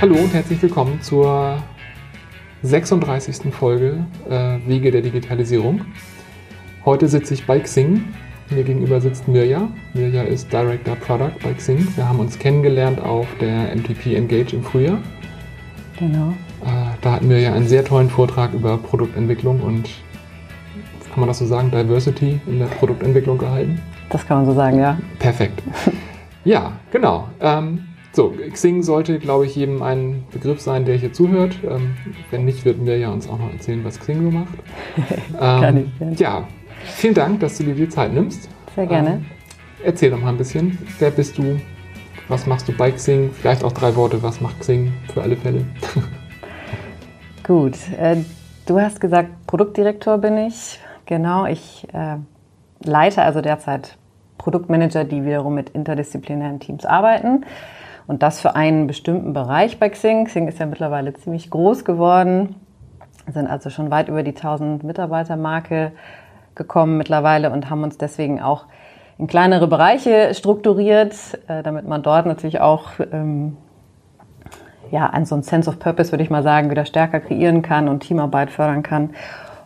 Hallo und herzlich willkommen zur 36. Folge äh, Wege der Digitalisierung. Heute sitze ich bei Xing. Mir gegenüber sitzt Mirja. Mirja ist Director Product bei Xing. Wir haben uns kennengelernt auf der MTP Engage im Frühjahr. Genau. Äh, da hatten wir ja einen sehr tollen Vortrag über Produktentwicklung und kann man das so sagen, Diversity in der Produktentwicklung gehalten. Das kann man so sagen, ja. Perfekt. Ja, genau. Ähm, so, Xing sollte, glaube ich, jedem ein Begriff sein, der hier zuhört. Ähm, wenn nicht, würden wir ja uns auch noch erzählen, was Xing so macht. Gerne. Ja, vielen Dank, dass du dir die Zeit nimmst. Sehr gerne. Ähm, erzähl doch mal ein bisschen. Wer bist du? Was machst du bei Xing? Vielleicht auch drei Worte. Was macht Xing für alle Fälle? Gut. Äh, du hast gesagt, Produktdirektor bin ich. Genau, ich äh, leite also derzeit Produktmanager, die wiederum mit interdisziplinären Teams arbeiten. Und das für einen bestimmten Bereich bei Xing. Xing ist ja mittlerweile ziemlich groß geworden, sind also schon weit über die 1000 Mitarbeiter-Marke gekommen mittlerweile und haben uns deswegen auch in kleinere Bereiche strukturiert, äh, damit man dort natürlich auch ähm, ja, an so ein Sense of Purpose, würde ich mal sagen, wieder stärker kreieren kann und Teamarbeit fördern kann.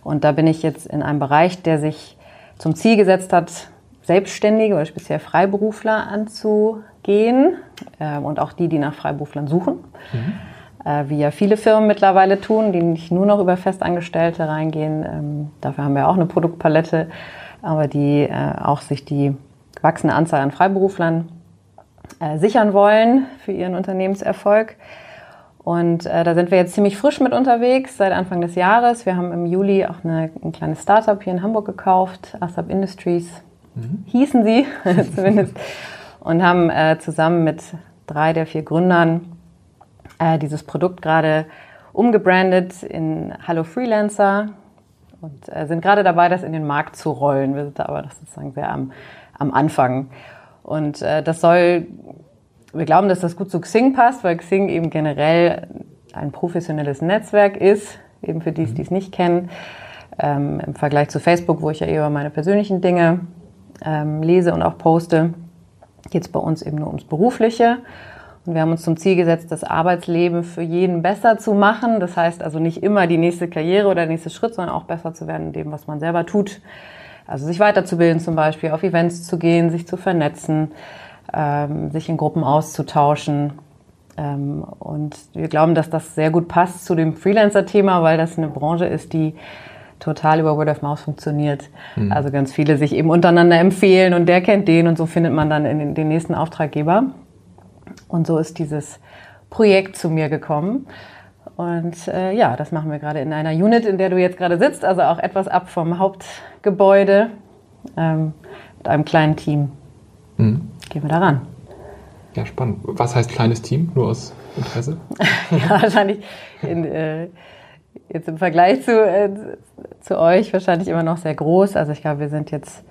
Und da bin ich jetzt in einem Bereich, der sich zum Ziel gesetzt hat, Selbstständige oder speziell Freiberufler anzugehen äh, und auch die, die nach Freiberuflern suchen. Mhm. Äh, wie ja viele Firmen mittlerweile tun, die nicht nur noch über Festangestellte reingehen. Ähm, dafür haben wir auch eine Produktpalette, aber die äh, auch sich die wachsende Anzahl an Freiberuflern äh, sichern wollen für ihren Unternehmenserfolg. Und äh, da sind wir jetzt ziemlich frisch mit unterwegs seit Anfang des Jahres. Wir haben im Juli auch eine, ein kleines Startup hier in Hamburg gekauft, ASAP Industries mhm. hießen sie zumindest, und haben äh, zusammen mit drei der vier Gründern äh, dieses Produkt gerade umgebrandet in Hallo Freelancer und äh, sind gerade dabei, das in den Markt zu rollen. Wir sind da aber sozusagen sehr am, am Anfang. Und äh, das soll wir glauben, dass das gut zu Xing passt, weil Xing eben generell ein professionelles Netzwerk ist, eben für die, die es nicht kennen. Ähm, Im Vergleich zu Facebook, wo ich ja eher meine persönlichen Dinge ähm, lese und auch poste, geht es bei uns eben nur ums Berufliche. Und wir haben uns zum Ziel gesetzt, das Arbeitsleben für jeden besser zu machen. Das heißt also nicht immer die nächste Karriere oder der nächste Schritt, sondern auch besser zu werden in dem, was man selber tut. Also sich weiterzubilden zum Beispiel, auf Events zu gehen, sich zu vernetzen, ähm, sich in Gruppen auszutauschen. Ähm, und wir glauben, dass das sehr gut passt zu dem Freelancer-Thema, weil das eine Branche ist, die total über Word of Mouth funktioniert. Mhm. Also ganz viele sich eben untereinander empfehlen und der kennt den und so findet man dann in den, den nächsten Auftraggeber. Und so ist dieses Projekt zu mir gekommen. Und äh, ja, das machen wir gerade in einer Unit, in der du jetzt gerade sitzt, also auch etwas ab vom Hauptgebäude ähm, mit einem kleinen Team. Mhm gehen wir daran. Ja, spannend. Was heißt kleines Team? Nur aus Interesse? ja, wahrscheinlich in, äh, jetzt im Vergleich zu, äh, zu euch wahrscheinlich immer noch sehr groß. Also ich glaube, wir sind jetzt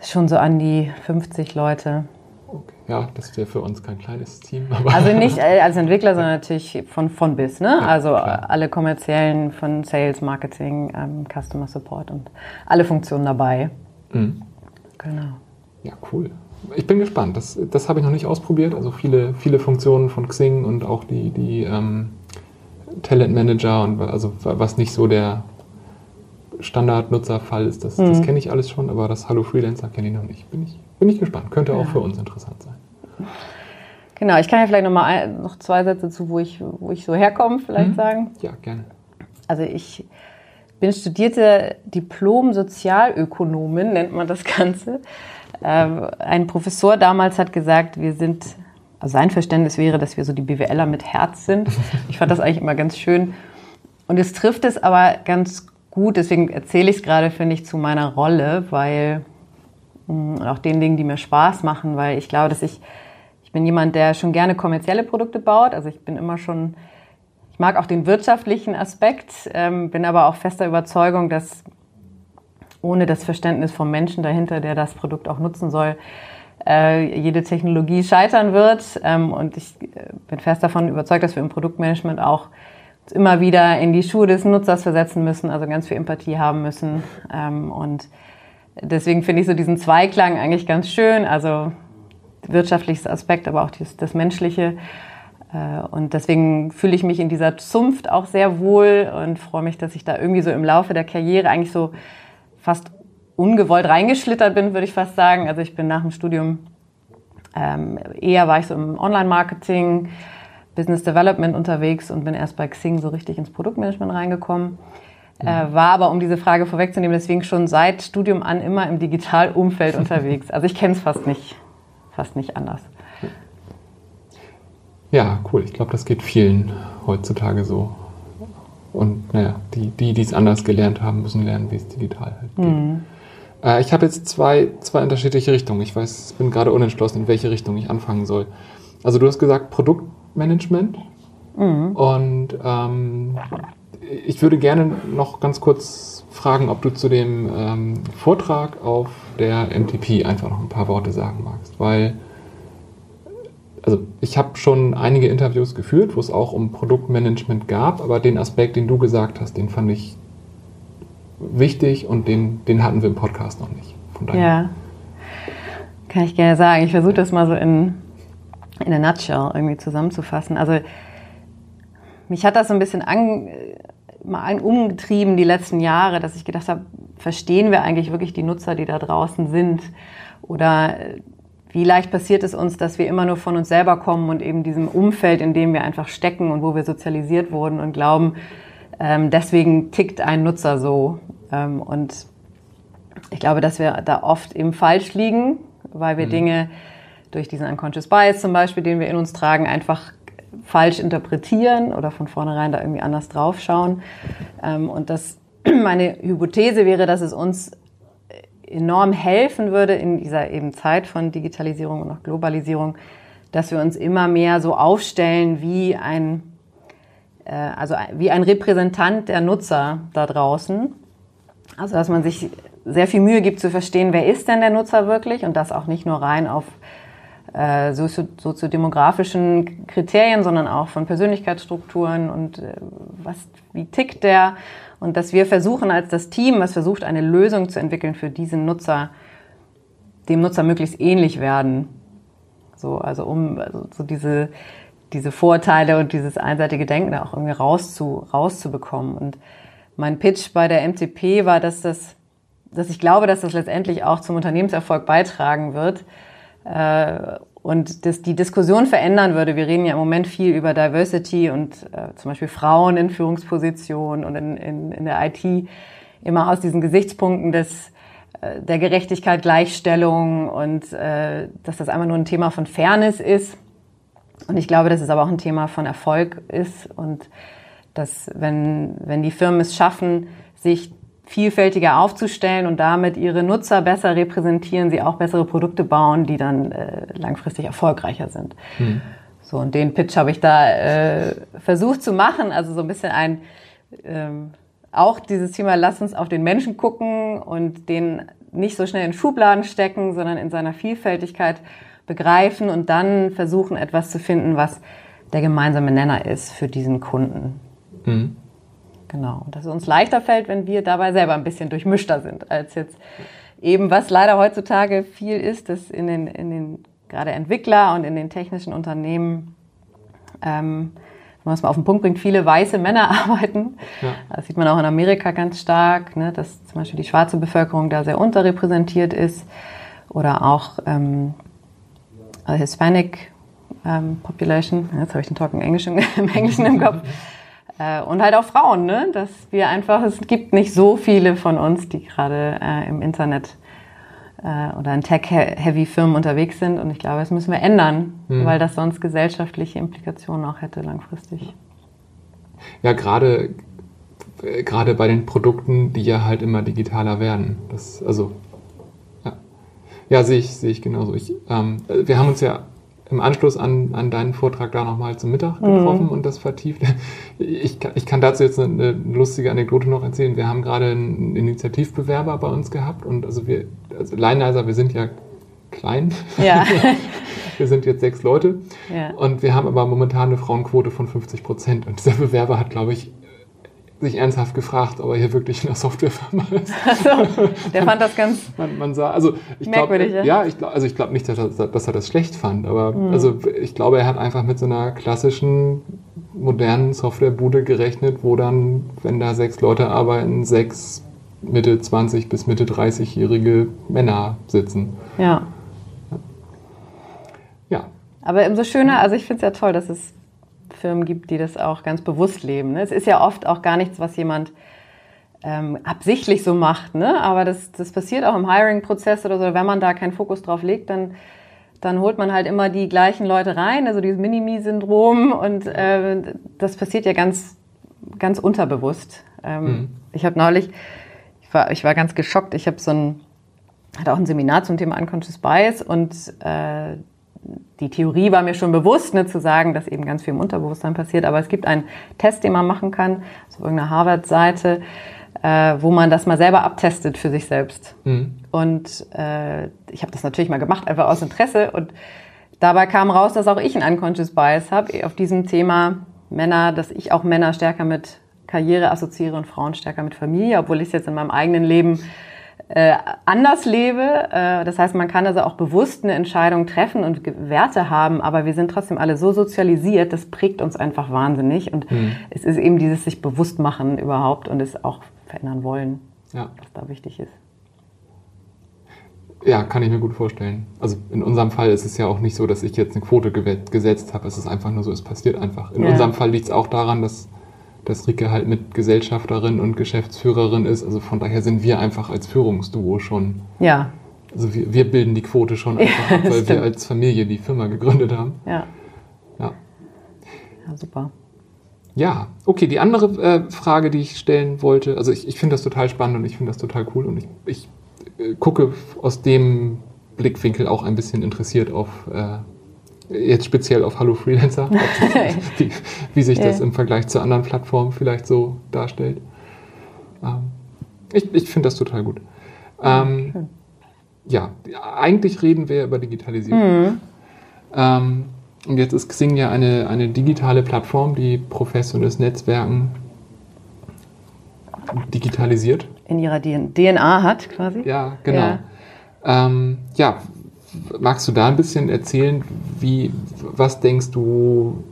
schon so an die 50 Leute. Okay. Ja, das wäre für uns kein kleines Team. also nicht als Entwickler, sondern natürlich von, von bis. Ne? Ja, also klar. alle kommerziellen von Sales, Marketing, ähm, Customer Support und alle Funktionen dabei. Mhm. Genau. Ja, cool ich bin gespannt. Das, das habe ich noch nicht ausprobiert. Also viele, viele Funktionen von Xing und auch die, die ähm, Talent Manager und also was nicht so der Standardnutzerfall ist, das, mhm. das kenne ich alles schon, aber das Hallo Freelancer kenne ich noch nicht. Bin ich, bin ich gespannt. Könnte auch für uns interessant sein. Genau, ich kann ja vielleicht noch mal noch zwei Sätze zu, wo ich, wo ich so herkomme, vielleicht mhm. sagen. Ja, gerne. Also ich bin studierte Diplom-Sozialökonomin, nennt man das Ganze. Ähm, ein Professor damals hat gesagt, wir sind, also sein Verständnis wäre, dass wir so die BWLer mit Herz sind. Ich fand das eigentlich immer ganz schön. Und es trifft es aber ganz gut, deswegen erzähle ich es gerade, finde ich, zu meiner Rolle, weil mh, mm, auch den Dingen, die mir Spaß machen, weil ich glaube, dass ich, ich bin jemand, der schon gerne kommerzielle Produkte baut. Also ich bin immer schon, ich mag auch den wirtschaftlichen Aspekt, ähm, bin aber auch fester Überzeugung, dass ohne das Verständnis vom Menschen dahinter, der das Produkt auch nutzen soll, äh, jede Technologie scheitern wird. Ähm, und ich äh, bin fest davon überzeugt, dass wir im Produktmanagement auch immer wieder in die Schuhe des Nutzers versetzen müssen, also ganz viel Empathie haben müssen. Ähm, und deswegen finde ich so diesen Zweiklang eigentlich ganz schön, also wirtschaftliches Aspekt, aber auch das, das Menschliche. Äh, und deswegen fühle ich mich in dieser Zunft auch sehr wohl und freue mich, dass ich da irgendwie so im Laufe der Karriere eigentlich so fast ungewollt reingeschlittert bin, würde ich fast sagen. Also ich bin nach dem Studium ähm, eher war ich so im Online-Marketing, Business Development unterwegs und bin erst bei Xing so richtig ins Produktmanagement reingekommen. Mhm. Äh, war aber, um diese Frage vorwegzunehmen, deswegen schon seit Studium an immer im Digitalumfeld unterwegs. Also ich kenne es fast nicht, fast nicht anders. Ja, cool. Ich glaube, das geht vielen heutzutage so. Und naja, die, die es anders gelernt haben, müssen lernen, wie es digital halt geht. Mhm. Äh, ich habe jetzt zwei, zwei unterschiedliche Richtungen. Ich weiß, bin gerade unentschlossen, in welche Richtung ich anfangen soll. Also du hast gesagt Produktmanagement. Mhm. Und ähm, ich würde gerne noch ganz kurz fragen, ob du zu dem ähm, Vortrag auf der MTP einfach noch ein paar Worte sagen magst. Weil also ich habe schon einige Interviews geführt, wo es auch um Produktmanagement gab, aber den Aspekt, den du gesagt hast, den fand ich wichtig und den, den hatten wir im Podcast noch nicht. Von daher. Ja, kann ich gerne sagen. Ich versuche das mal so in, in a nutshell irgendwie zusammenzufassen. Also mich hat das so ein bisschen an, mal umgetrieben die letzten Jahre, dass ich gedacht habe, verstehen wir eigentlich wirklich die Nutzer, die da draußen sind? Oder wie leicht passiert es uns, dass wir immer nur von uns selber kommen und eben diesem Umfeld, in dem wir einfach stecken und wo wir sozialisiert wurden und glauben, ähm, deswegen tickt ein Nutzer so. Ähm, und ich glaube, dass wir da oft eben falsch liegen, weil wir mhm. Dinge durch diesen Unconscious Bias zum Beispiel, den wir in uns tragen, einfach falsch interpretieren oder von vornherein da irgendwie anders draufschauen. Ähm, und das, meine Hypothese wäre, dass es uns enorm helfen würde in dieser eben Zeit von Digitalisierung und auch Globalisierung, dass wir uns immer mehr so aufstellen wie ein, also wie ein Repräsentant der Nutzer da draußen. Also dass man sich sehr viel Mühe gibt zu verstehen, wer ist denn der Nutzer wirklich und das auch nicht nur rein auf äh, soziodemografischen Kriterien, sondern auch von Persönlichkeitsstrukturen und äh, was, wie tickt der und dass wir versuchen als das Team, was versucht, eine Lösung zu entwickeln für diesen Nutzer, dem Nutzer möglichst ähnlich werden. So, also um also so diese, diese Vorteile und dieses einseitige Denken da auch irgendwie rauszu, rauszubekommen. Und mein Pitch bei der MTP war, dass das, dass ich glaube, dass das letztendlich auch zum Unternehmenserfolg beitragen wird. Äh, und das die Diskussion verändern würde. Wir reden ja im Moment viel über Diversity und äh, zum Beispiel Frauen in Führungspositionen und in, in, in der IT immer aus diesen Gesichtspunkten des äh, der Gerechtigkeit, Gleichstellung und äh, dass das einmal nur ein Thema von Fairness ist. Und ich glaube, dass es aber auch ein Thema von Erfolg ist und dass wenn, wenn die Firmen es schaffen, sich vielfältiger aufzustellen und damit ihre Nutzer besser repräsentieren, sie auch bessere Produkte bauen, die dann äh, langfristig erfolgreicher sind. Hm. So, und den Pitch habe ich da äh, versucht zu machen, also so ein bisschen ein, ähm, auch dieses Thema, lass uns auf den Menschen gucken und den nicht so schnell in Schubladen stecken, sondern in seiner Vielfältigkeit begreifen und dann versuchen, etwas zu finden, was der gemeinsame Nenner ist für diesen Kunden. Mhm. Genau. Und dass es uns leichter fällt, wenn wir dabei selber ein bisschen durchmischter sind, als jetzt eben, was leider heutzutage viel ist, dass in den, in den gerade Entwickler und in den technischen Unternehmen, ähm, wenn man es mal auf den Punkt bringt, viele weiße Männer arbeiten. Ja. Das sieht man auch in Amerika ganz stark, ne, dass zum Beispiel die schwarze Bevölkerung da sehr unterrepräsentiert ist oder auch ähm, Hispanic ähm, Population. Jetzt habe ich den Talk im Englischen, im Englischen im Kopf. Äh, und halt auch Frauen, ne? dass wir einfach, es gibt nicht so viele von uns, die gerade äh, im Internet äh, oder in Tech-heavy Firmen unterwegs sind. Und ich glaube, das müssen wir ändern, mhm. weil das sonst gesellschaftliche Implikationen auch hätte langfristig. Ja, gerade gerade bei den Produkten, die ja halt immer digitaler werden. Das, also ja sehe ich sehe ich genauso. Ich, ähm, wir haben uns ja im Anschluss an, an deinen Vortrag da nochmal zum Mittag mhm. getroffen mhm. und das vertieft. Ich, ich kann dazu jetzt eine, eine, lustige Anekdote noch erzählen. Wir haben gerade einen Initiativbewerber bei uns gehabt und also wir, also Leineiser, wir sind ja klein. Ja. wir sind jetzt sechs Leute ja. und wir haben aber momentan eine Frauenquote von 50 Prozent und dieser Bewerber hat, glaube ich, sich ernsthaft gefragt, ob er hier wirklich in der Softwarefirma ist. Also, der fand das ganz man, man sah, also ich glaube, merkwürdig. ja? ja, ich glaube, also ich glaube nicht, dass er, dass er das schlecht fand, aber also ich glaube, er hat einfach mit so einer klassischen modernen Softwarebude gerechnet, wo dann, wenn da sechs Leute arbeiten, sechs Mitte 20 bis Mitte 30-jährige Männer sitzen. ja. Ja, Aber umso schöner, also ich finde es ja toll, dass es Firmen gibt, die das auch ganz bewusst leben. Ne? Es ist ja oft auch gar nichts, was jemand ähm, absichtlich so macht, ne? aber das, das passiert auch im Hiring-Prozess oder so. Wenn man da keinen Fokus drauf legt, dann, dann holt man halt immer die gleichen Leute rein, also dieses Minimi-Syndrom und äh, das passiert ja ganz, ganz unterbewusst. Ähm, Mhm. Ich habe neulich, ich war, ich war ganz geschockt, ich habe so ein, hatte auch ein Seminar zum Thema Unconscious Bias und äh, die Theorie war mir schon bewusst, ne, zu sagen, dass eben ganz viel im Unterbewusstsein passiert. Aber es gibt einen Test, den man machen kann, auf irgendeiner Harvard-Seite, äh, wo man das mal selber abtestet für sich selbst. Mhm. Und äh, ich habe das natürlich mal gemacht, einfach aus Interesse. Und dabei kam raus, dass auch ich einen Unconscious Bias habe auf diesem Thema Männer, dass ich auch Männer stärker mit Karriere assoziiere und Frauen stärker mit Familie, obwohl ich es jetzt in meinem eigenen Leben äh, anders lebe. Äh, das heißt, man kann also auch bewusst eine Entscheidung treffen und Werte haben, aber wir sind trotzdem alle so sozialisiert, das prägt uns einfach wahnsinnig. Und es ist eben dieses sich bewusst machen überhaupt und es auch verändern wollen, ja. was da wichtig ist. Ja, kann ich mir gut vorstellen. Also in unserem Fall ist es ja auch nicht so, dass ich jetzt eine Quote gesetzt habe. Es ist einfach nur so, es passiert einfach. In Ja. unserem Fall liegt es auch daran, dass, dass Rike halt mit Gesellschafterin und Geschäftsführerin ist. Also von daher sind wir einfach als Führungsduo schon, Ja, also wir, wir bilden die Quote schon einfach ab, weil wir als Familie die Firma gegründet haben. ja, Ja. ja super. Ja, okay, die andere äh, Frage, die ich stellen wollte, also ich, ich finde das total spannend und ich finde das total cool und ich, ich äh, gucke aus dem Blickwinkel auch ein bisschen interessiert auf, äh, jetzt speziell auf Hallo Freelancer, wie, wie sich das im Vergleich zu anderen Plattformen vielleicht so darstellt. Ähm, ich ich finde das total gut. Ähm, ja, eigentlich reden wir über Digitalisierung. Ähm, und jetzt ist Xing ja eine, eine digitale Plattform, die professionelles Netzwerken digitalisiert. In ihrer DNA hat quasi. Ja, genau. Ja, ähm, ja magst du da ein bisschen erzählen, wie, was denkst du,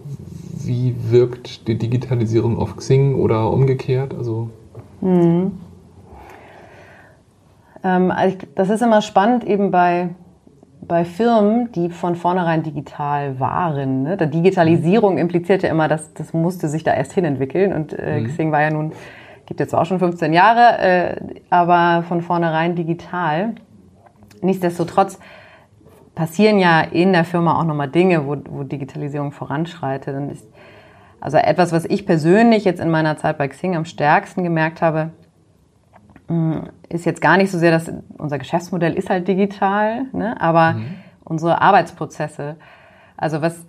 wie wirkt die Digitalisierung auf Xing oder umgekehrt? Also, Ähm, also ich- das ist immer spannend eben bei, bei Firmen, die von vornherein digital waren. Ne? Der Digitalisierung impliziert ja immer, dass das musste sich da erst hin entwickeln. Und äh, Xing war ja nun, gibt jetzt auch schon 15 Jahre, äh, aber von vornherein digital. Nichtsdestotrotz passieren ja in der Firma auch nochmal Dinge, wo, wo Digitalisierung voranschreitet. Und ich, also etwas, was ich persönlich jetzt in meiner Zeit bei Xing am stärksten gemerkt habe, ist jetzt gar nicht so sehr, dass unser Geschäftsmodell ist halt digital, ne? aber unsere Arbeitsprozesse, also was,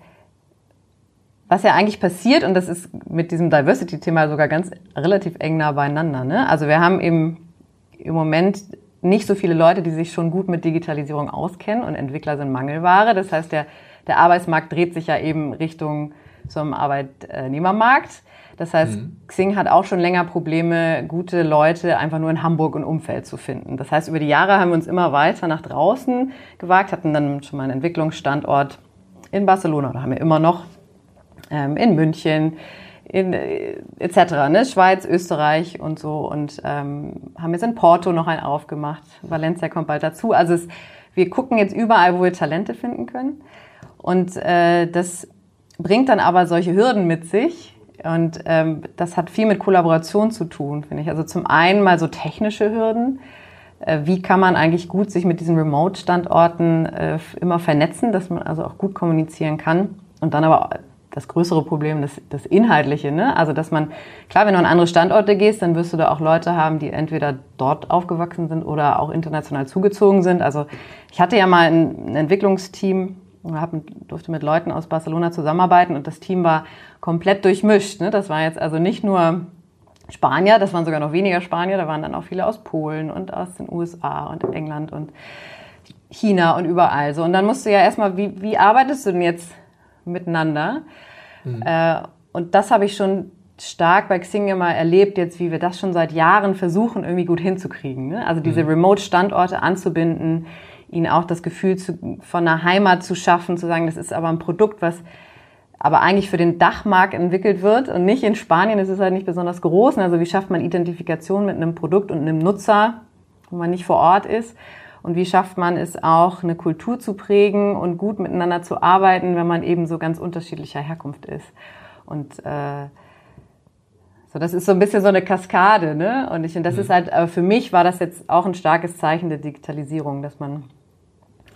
was ja eigentlich passiert, und das ist mit diesem Diversity-Thema sogar ganz relativ eng nah beieinander. Ne? Also wir haben eben im Moment nicht so viele Leute, die sich schon gut mit Digitalisierung auskennen und Entwickler sind Mangelware. Das heißt, der, der Arbeitsmarkt dreht sich ja eben Richtung zum Arbeitnehmermarkt. Das heißt, Xing hat auch schon länger Probleme, gute Leute einfach nur in Hamburg und Umfeld zu finden. Das heißt, über die Jahre haben wir uns immer weiter nach draußen gewagt, hatten dann schon mal einen Entwicklungsstandort in Barcelona oder haben wir immer noch ähm, in München, in, etc., ne? Schweiz, Österreich und so und ähm, haben jetzt in Porto noch einen aufgemacht. Valencia kommt bald dazu. Also es, wir gucken jetzt überall, wo wir Talente finden können und äh, das bringt dann aber solche Hürden mit sich und ähm, das hat viel mit Kollaboration zu tun, finde ich. Also zum einen mal so technische Hürden. Äh, wie kann man eigentlich gut sich mit diesen Remote-Standorten äh, immer vernetzen, dass man also auch gut kommunizieren kann und dann aber das größere Problem, das, das Inhaltliche, ne? Also, dass man, klar, wenn du an andere Standorte gehst, dann wirst du da auch Leute haben, die entweder dort aufgewachsen sind oder auch international zugezogen sind. Also, ich hatte ja mal ein, ein Entwicklungsteam, hab, durfte mit Leuten aus Barcelona zusammenarbeiten und das Team war komplett durchmischt. Ne? Das war jetzt also nicht nur Spanier, das waren sogar noch weniger Spanier, da waren dann auch viele aus Polen und aus den USA und England und China und überall so. Und dann musst du ja erstmal, wie, wie arbeitest du denn jetzt miteinander? Äh, und das habe ich schon stark bei Xing immer erlebt, jetzt wie wir das schon seit Jahren versuchen, irgendwie gut hinzukriegen. Ne? Also diese mhm. Remote-Standorte anzubinden, ihnen auch das Gefühl zu, von einer Heimat zu schaffen, zu sagen, das ist aber ein Produkt, was aber eigentlich für den Dachmarkt entwickelt wird und nicht in Spanien. Es ist halt nicht besonders groß. Also wie schafft man Identifikation mit einem Produkt und einem Nutzer, wo man nicht vor Ort ist? Und wie schafft man es auch, eine Kultur zu prägen und gut miteinander zu arbeiten, wenn man eben so ganz unterschiedlicher Herkunft ist? Und äh, so, das ist so ein bisschen so eine Kaskade, ne? Und ich finde, das mhm. ist halt, aber für mich war das jetzt auch ein starkes Zeichen der Digitalisierung, dass man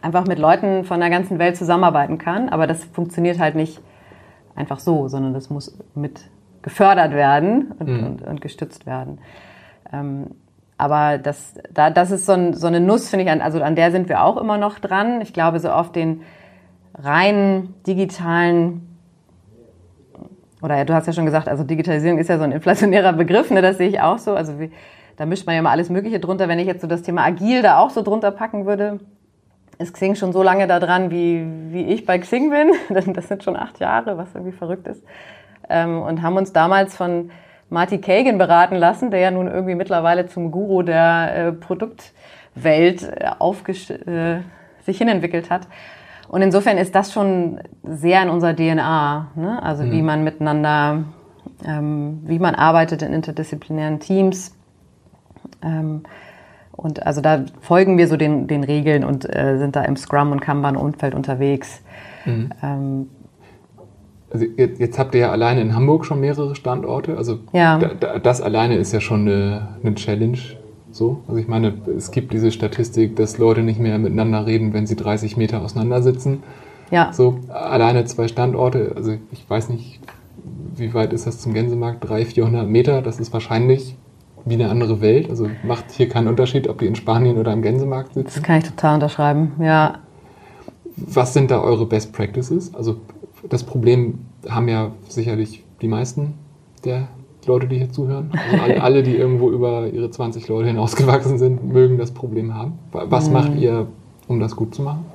einfach mit Leuten von der ganzen Welt zusammenarbeiten kann. Aber das funktioniert halt nicht einfach so, sondern das muss mit gefördert werden und, mhm. und, und gestützt werden. Ähm, aber das, da, das ist so, ein, so eine Nuss, finde ich, also an der sind wir auch immer noch dran. Ich glaube, so auf den rein digitalen oder ja, du hast ja schon gesagt, also Digitalisierung ist ja so ein inflationärer Begriff, ne, das sehe ich auch so. Also wie, da mischt man ja mal alles Mögliche drunter. Wenn ich jetzt so das Thema agil da auch so drunter packen würde, ist Xing schon so lange da dran, wie, wie ich bei Xing bin. Das sind schon acht Jahre, was irgendwie verrückt ist. Ähm, und haben uns damals von Marty Kagan beraten lassen, der ja nun irgendwie mittlerweile zum Guru der äh, Produktwelt äh, äh, sich hinentwickelt hat. Und insofern ist das schon sehr in unserer DNA, ne? also mhm. wie man miteinander, ähm, wie man arbeitet in interdisziplinären Teams. Ähm, und also da folgen wir so den, den Regeln und äh, sind da im Scrum- und Kanban-Umfeld unterwegs. Mhm. Ähm, also jetzt, jetzt, habt ihr ja alleine in Hamburg schon mehrere Standorte. Also ja. da, das alleine ist ja schon eine, eine Challenge. So, also ich meine, es gibt diese Statistik, dass Leute nicht mehr miteinander reden, wenn sie 30 Meter auseinander sitzen. Ja. So, alleine zwei Standorte, also ich weiß nicht, wie weit ist das zum Gänsemarkt? 300, 400 Meter, das ist wahrscheinlich wie eine andere Welt. Also macht hier keinen Unterschied, ob die in Spanien oder am Gänsemarkt sitzen. Das kann ich total unterschreiben, ja. Was sind da eure Best Practices? Also das Problem haben ja sicherlich die meisten der Leute, die hier zuhören. Also alle, die irgendwo über ihre 20 Leute hinausgewachsen sind, mögen das Problem haben. Was mhm. macht ihr, um das gut zu machen?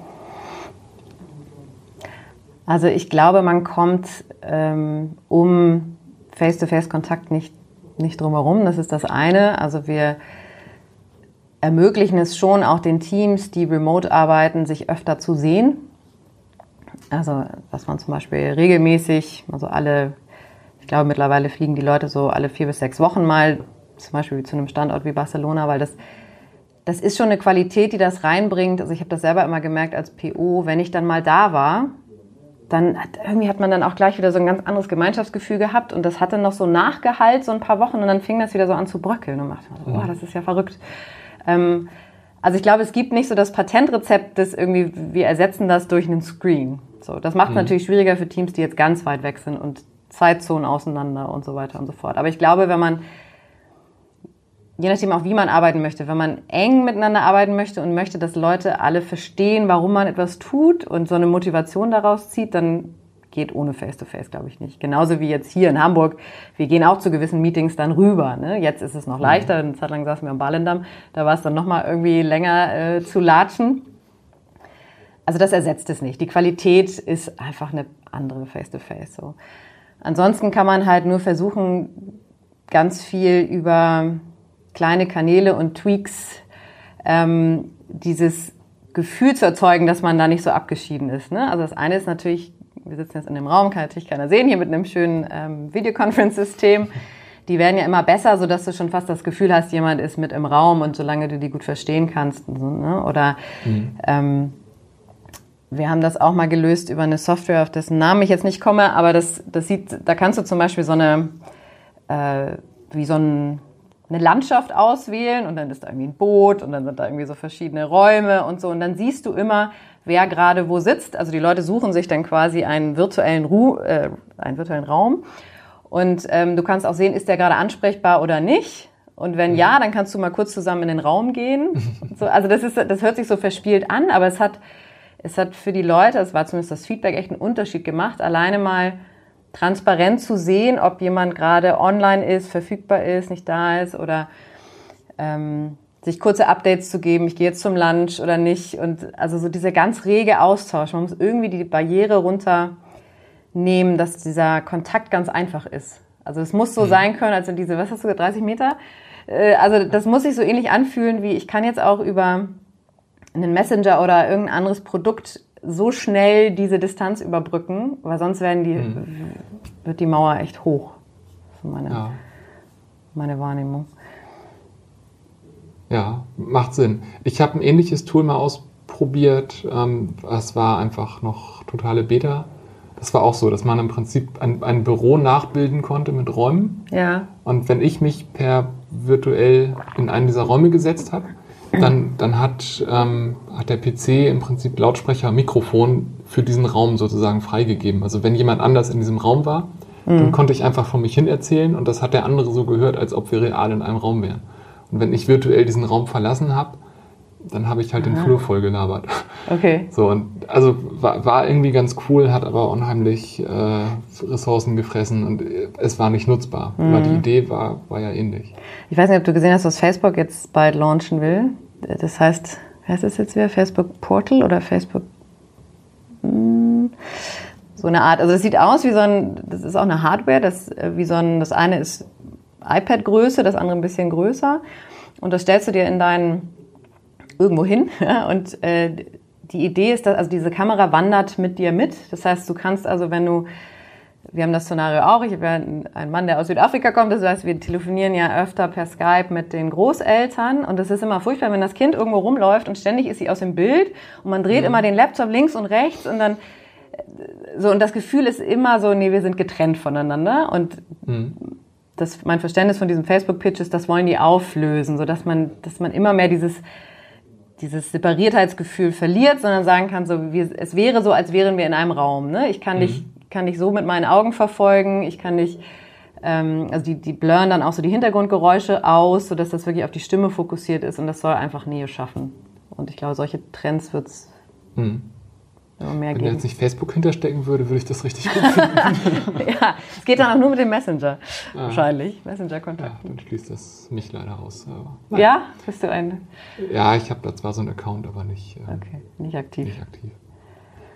Also ich glaube, man kommt ähm, um Face-to-Face-Kontakt nicht, nicht drumherum. Das ist das eine. Also wir ermöglichen es schon auch den Teams, die remote arbeiten, sich öfter zu sehen. Also dass man zum Beispiel regelmäßig, also alle ich glaube, mittlerweile fliegen die Leute so alle vier bis sechs Wochen mal, zum Beispiel zu einem Standort wie Barcelona, weil das, das ist schon eine Qualität, die das reinbringt. Also ich habe das selber immer gemerkt als PO, wenn ich dann mal da war, dann hat, irgendwie hat man dann auch gleich wieder so ein ganz anderes Gemeinschaftsgefühl gehabt und das hatte noch so Nachgehalt, so ein paar Wochen und dann fing das wieder so an zu bröckeln und man dachte, so, boah, das ist ja verrückt. Ähm, also ich glaube, es gibt nicht so das Patentrezept, das irgendwie, wir ersetzen das durch einen Screen. So, das macht es mhm. natürlich schwieriger für Teams, die jetzt ganz weit weg sind und Zeitzonen auseinander und so weiter und so fort. Aber ich glaube, wenn man, je nachdem auch wie man arbeiten möchte, wenn man eng miteinander arbeiten möchte und möchte, dass Leute alle verstehen, warum man etwas tut und so eine Motivation daraus zieht, dann geht ohne Face-to-Face, glaube ich, nicht. Genauso wie jetzt hier in Hamburg. Wir gehen auch zu gewissen Meetings dann rüber. Ne? Jetzt ist es noch leichter. Eine Zeit lang saßen wir am Ballendamm. Da war es dann nochmal irgendwie länger äh, zu latschen. Also das ersetzt es nicht. Die Qualität ist einfach eine andere Face-to-Face. -face, so. Ansonsten kann man halt nur versuchen, ganz viel über kleine Kanäle und Tweaks ähm, dieses Gefühl zu erzeugen, dass man da nicht so abgeschieden ist. Ne? Also das eine ist natürlich, wir sitzen jetzt in dem Raum, kann natürlich keiner sehen, hier mit einem schönen ähm, Videoconference-System. Die werden ja immer besser, so dass du schon fast das Gefühl hast, jemand ist mit im Raum und solange du die gut verstehen kannst. So, ne? Oder mhm. ähm, wir haben das auch mal gelöst über eine Software, auf dessen Namen ich jetzt nicht komme, aber das, das sieht, da kannst du zum Beispiel so eine, äh, wie so ein, eine Landschaft auswählen und dann ist da irgendwie ein Boot und dann sind da irgendwie so verschiedene Räume und so und dann siehst du immer, wer gerade wo sitzt. Also die Leute suchen sich dann quasi einen virtuellen, Ru äh, einen virtuellen Raum und ähm, du kannst auch sehen, ist der gerade ansprechbar oder nicht. Und wenn ja, dann kannst du mal kurz zusammen in den Raum gehen. So, also das ist, das hört sich so verspielt an, aber es hat es hat für die Leute, es war zumindest das Feedback, echt einen Unterschied gemacht, alleine mal transparent zu sehen, ob jemand gerade online ist, verfügbar ist, nicht da ist oder ähm, sich kurze Updates zu geben, ich gehe jetzt zum Lunch oder nicht. Und also so dieser ganz rege Austausch. Man muss irgendwie die Barriere runternehmen, dass dieser Kontakt ganz einfach ist. Also es muss so mhm. sein können, als diese, was hast du gesagt, 30 Meter? Äh, also das muss sich so ähnlich anfühlen, wie ich kann jetzt auch über einen Messenger oder irgendein anderes Produkt so schnell diese Distanz überbrücken, weil sonst werden die, mhm. wird die Mauer echt hoch. So meine, ja. meine Wahrnehmung. Ja, macht Sinn. Ich habe ein ähnliches Tool mal ausprobiert. Ähm, es war einfach noch totale Beta. Das war auch so, dass man im Prinzip ein, ein Büro nachbilden konnte mit Räumen. Ja. Und wenn ich mich per virtuell in einen dieser Räume gesetzt habe, dann, dann hat, ähm, hat der PC im Prinzip Lautsprecher, Mikrofon für diesen Raum sozusagen freigegeben. Also wenn jemand anders in diesem Raum war, mhm. dann konnte ich einfach von mich hin erzählen und das hat der andere so gehört, als ob wir real in einem Raum wären. Und wenn ich virtuell diesen Raum verlassen habe, dann habe ich halt Aha. den Flur voll gelabert. Okay. So, und also war, war irgendwie ganz cool, hat aber unheimlich äh, Ressourcen gefressen und es war nicht nutzbar. Mhm. Aber die Idee war, war ja ähnlich. Ich weiß nicht, ob du gesehen hast, was Facebook jetzt bald launchen will. Das heißt, heißt das jetzt wieder Facebook Portal oder Facebook? Hm, so eine Art, also es sieht aus wie so ein, das ist auch eine Hardware, das äh, wie so ein, das eine ist iPad-Größe, das andere ein bisschen größer. Und das stellst du dir in deinen irgendwo hin. Ja, und äh, die Idee ist, dass also diese Kamera wandert mit dir mit. Das heißt, du kannst also, wenn du wir haben das Szenario auch. Ich habe ja einen Mann, der aus Südafrika kommt. Das heißt, wir telefonieren ja öfter per Skype mit den Großeltern. Und das ist immer furchtbar, wenn das Kind irgendwo rumläuft und ständig ist sie aus dem Bild und man dreht mhm. immer den Laptop links und rechts und dann äh, so und das Gefühl ist immer so, nee, wir sind getrennt voneinander und mhm. das mein Verständnis von diesem Facebook Pitch ist, das wollen die auflösen, so dass man dass man immer mehr dieses dieses Separiertheitsgefühl verliert, sondern sagen kann, so wie, es wäre so, als wären wir in einem Raum. Ne? Ich kann mhm. dich kann dich so mit meinen Augen verfolgen. Ich kann dich, ähm, also die, die blurren dann auch so die Hintergrundgeräusche aus, sodass das wirklich auf die Stimme fokussiert ist und das soll einfach Nähe schaffen. Und ich glaube, solche Trends wird es hm. Wenn. Wenn jetzt nicht Facebook hinterstecken würde, würde ich das richtig gut finden. ja, es geht dann auch nur mit dem Messenger. Ah. Wahrscheinlich. Messenger-Kontakt. Ja, dann schließt das mich leider aus. ja? Bist du ein? Ja, ich habe da zwar so einen Account, aber nicht, ähm, okay. nicht aktiv. Nicht aktiv.